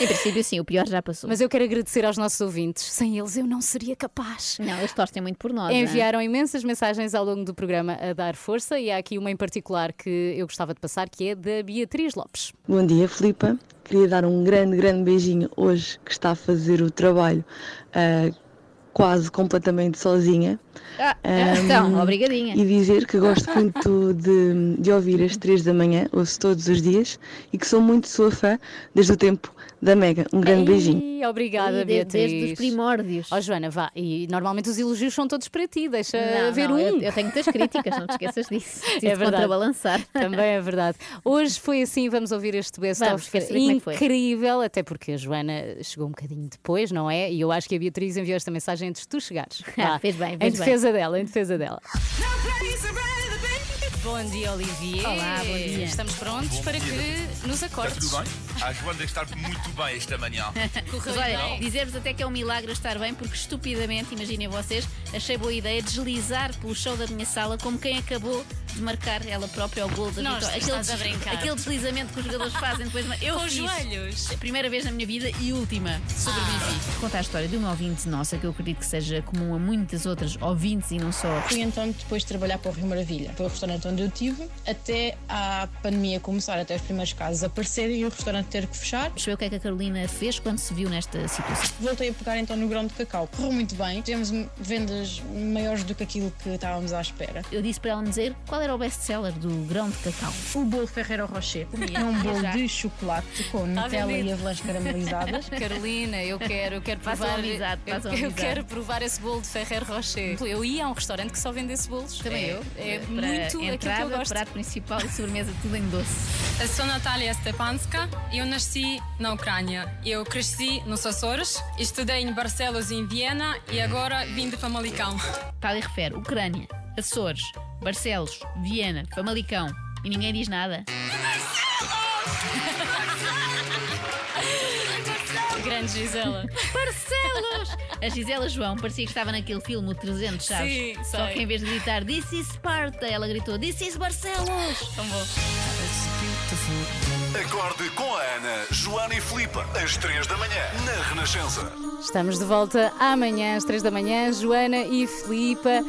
G: Em princípio, sim, o pior já passou.
A: Mas eu quero agradecer aos nossos ouvintes. Sem eles eu não seria capaz.
G: Não, eles torcem muito por nós. não é?
A: Enviaram imensas mensagens ao longo do programa a dar força e há aqui uma em particular que eu gostava de passar, que é da Beatriz Lopes.
X: Bom dia, Filipa. Queria dar um grande, grande beijinho hoje que está a fazer o trabalho ah, quase completamente sozinha.
G: Ah,
X: Ahm,
G: então, obrigadinha.
X: E dizer que gosto muito de, de ouvir às três da manhã, ouço todos os dias, e que sou muito sua fã desde o tempo da Mega. Um grande beijinho.
A: Ih, Obrigada,
G: E de-
A: Beatriz.
G: desde os primórdios.
A: Ó Joana, vá. E normalmente os elogios são todos para ti, deixa
G: Não,
A: ver
G: não,
A: um.
G: eu- eu tenho muitas críticas, não te esqueças disso. Preciso
A: É verdade.
G: contrabalançar.
A: Também é verdade. Hoje foi assim, vamos ouvir este best-of
G: é
A: incrível, até porque a Joana chegou um bocadinho depois, não é? E eu acho que a Beatriz enviou esta mensagem antes de tu chegares. Vá.
G: Fez bem,
A: Em
G: fez bem.
A: Defesa dela, em defesa dela. Bom dia, Olivier.
G: Olá, bom dia.
A: Estamos prontos para que nos acordes.
Y: Está tudo bem? A Joana deve estar muito bem esta manhã.
G: Mas olha, dizer-vos até que é um milagre estar bem, porque estupidamente, imaginem vocês, achei boa ideia deslizar pelo chão da minha sala como quem acabou de marcar ela própria o gol da
A: Não
G: vitória.
A: estás a brincar.
G: aquele deslizamento que os jogadores fazem depois. de- Eu
A: Com os
G: fiz.
A: joelhos.
G: Primeira vez na minha vida e última. Sobrevivi. Vou contar a história de uma ouvinte nossa que eu acredito que seja comum a muitas outras ouvintes e não só.
W: Fui então depois de trabalhar para o Rio Maravilha. Foi o restaurante onde eu tive, até a pandemia começar, até os primeiros casos aparecerem e o restaurante ter que fechar.
G: Percebeu o que é que a Carolina fez quando se viu nesta situação?
W: Voltei a pegar então no grão de cacau. Correu muito bem. Tivemos vendas maiores do que aquilo que estávamos à espera.
G: Eu disse para ela me dizer qual era o best-seller do grão de cacau?
W: O bolo Ferreiro Rocher.
G: Comia,
W: É um bolo de chocolate com
A: Tá
W: Nutella e avelãs caramelizadas.
A: Carolina, eu quero, eu quero provar.
G: amizade,
A: eu, eu
G: amizade.
A: quero provar esse bolo de Ferrer Rocher. Eu ia a um restaurante que só vendesse bolos.
G: Também
A: é,
G: eu.
A: É
G: Para
A: muito aquilo que eu
G: entrada,
A: gosto.
G: prato principal e sobremesa, tudo em doce.
N: Eu sou Natália Stepanska, eu nasci na Ucrânia. Eu cresci nos Açores, estudei em Barcelos e em Viena e agora vim de Famalicão.
G: Tal e refere Ucrânia, Açores, Barcelos, Viena, Famalicão. E ninguém diz nada.
A: Grande Gisela.
G: Barcelos! A Gisela João parecia que estava naquele filme, o 300, sabes?
A: Sim,
G: Só
A: sei.
G: que em vez de gritar This is Sparta, ela gritou This is Barcelos!
A: Tão bom.
H: Acorde com a Ana, Joana e Filipe, às 3 da manhã, na Renascença.
A: Estamos de volta amanhã às 3 da manhã. Joana e Filipa.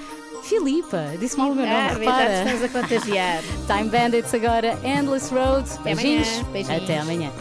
A: Filipa, disse mal o meu nome,
G: Ah,
A: repara.
G: estás a contagiar.
A: Time Bandits agora, Endless Road.
G: Até
A: Beijinhos.
G: amanhã, beijinhos.
A: Até amanhã.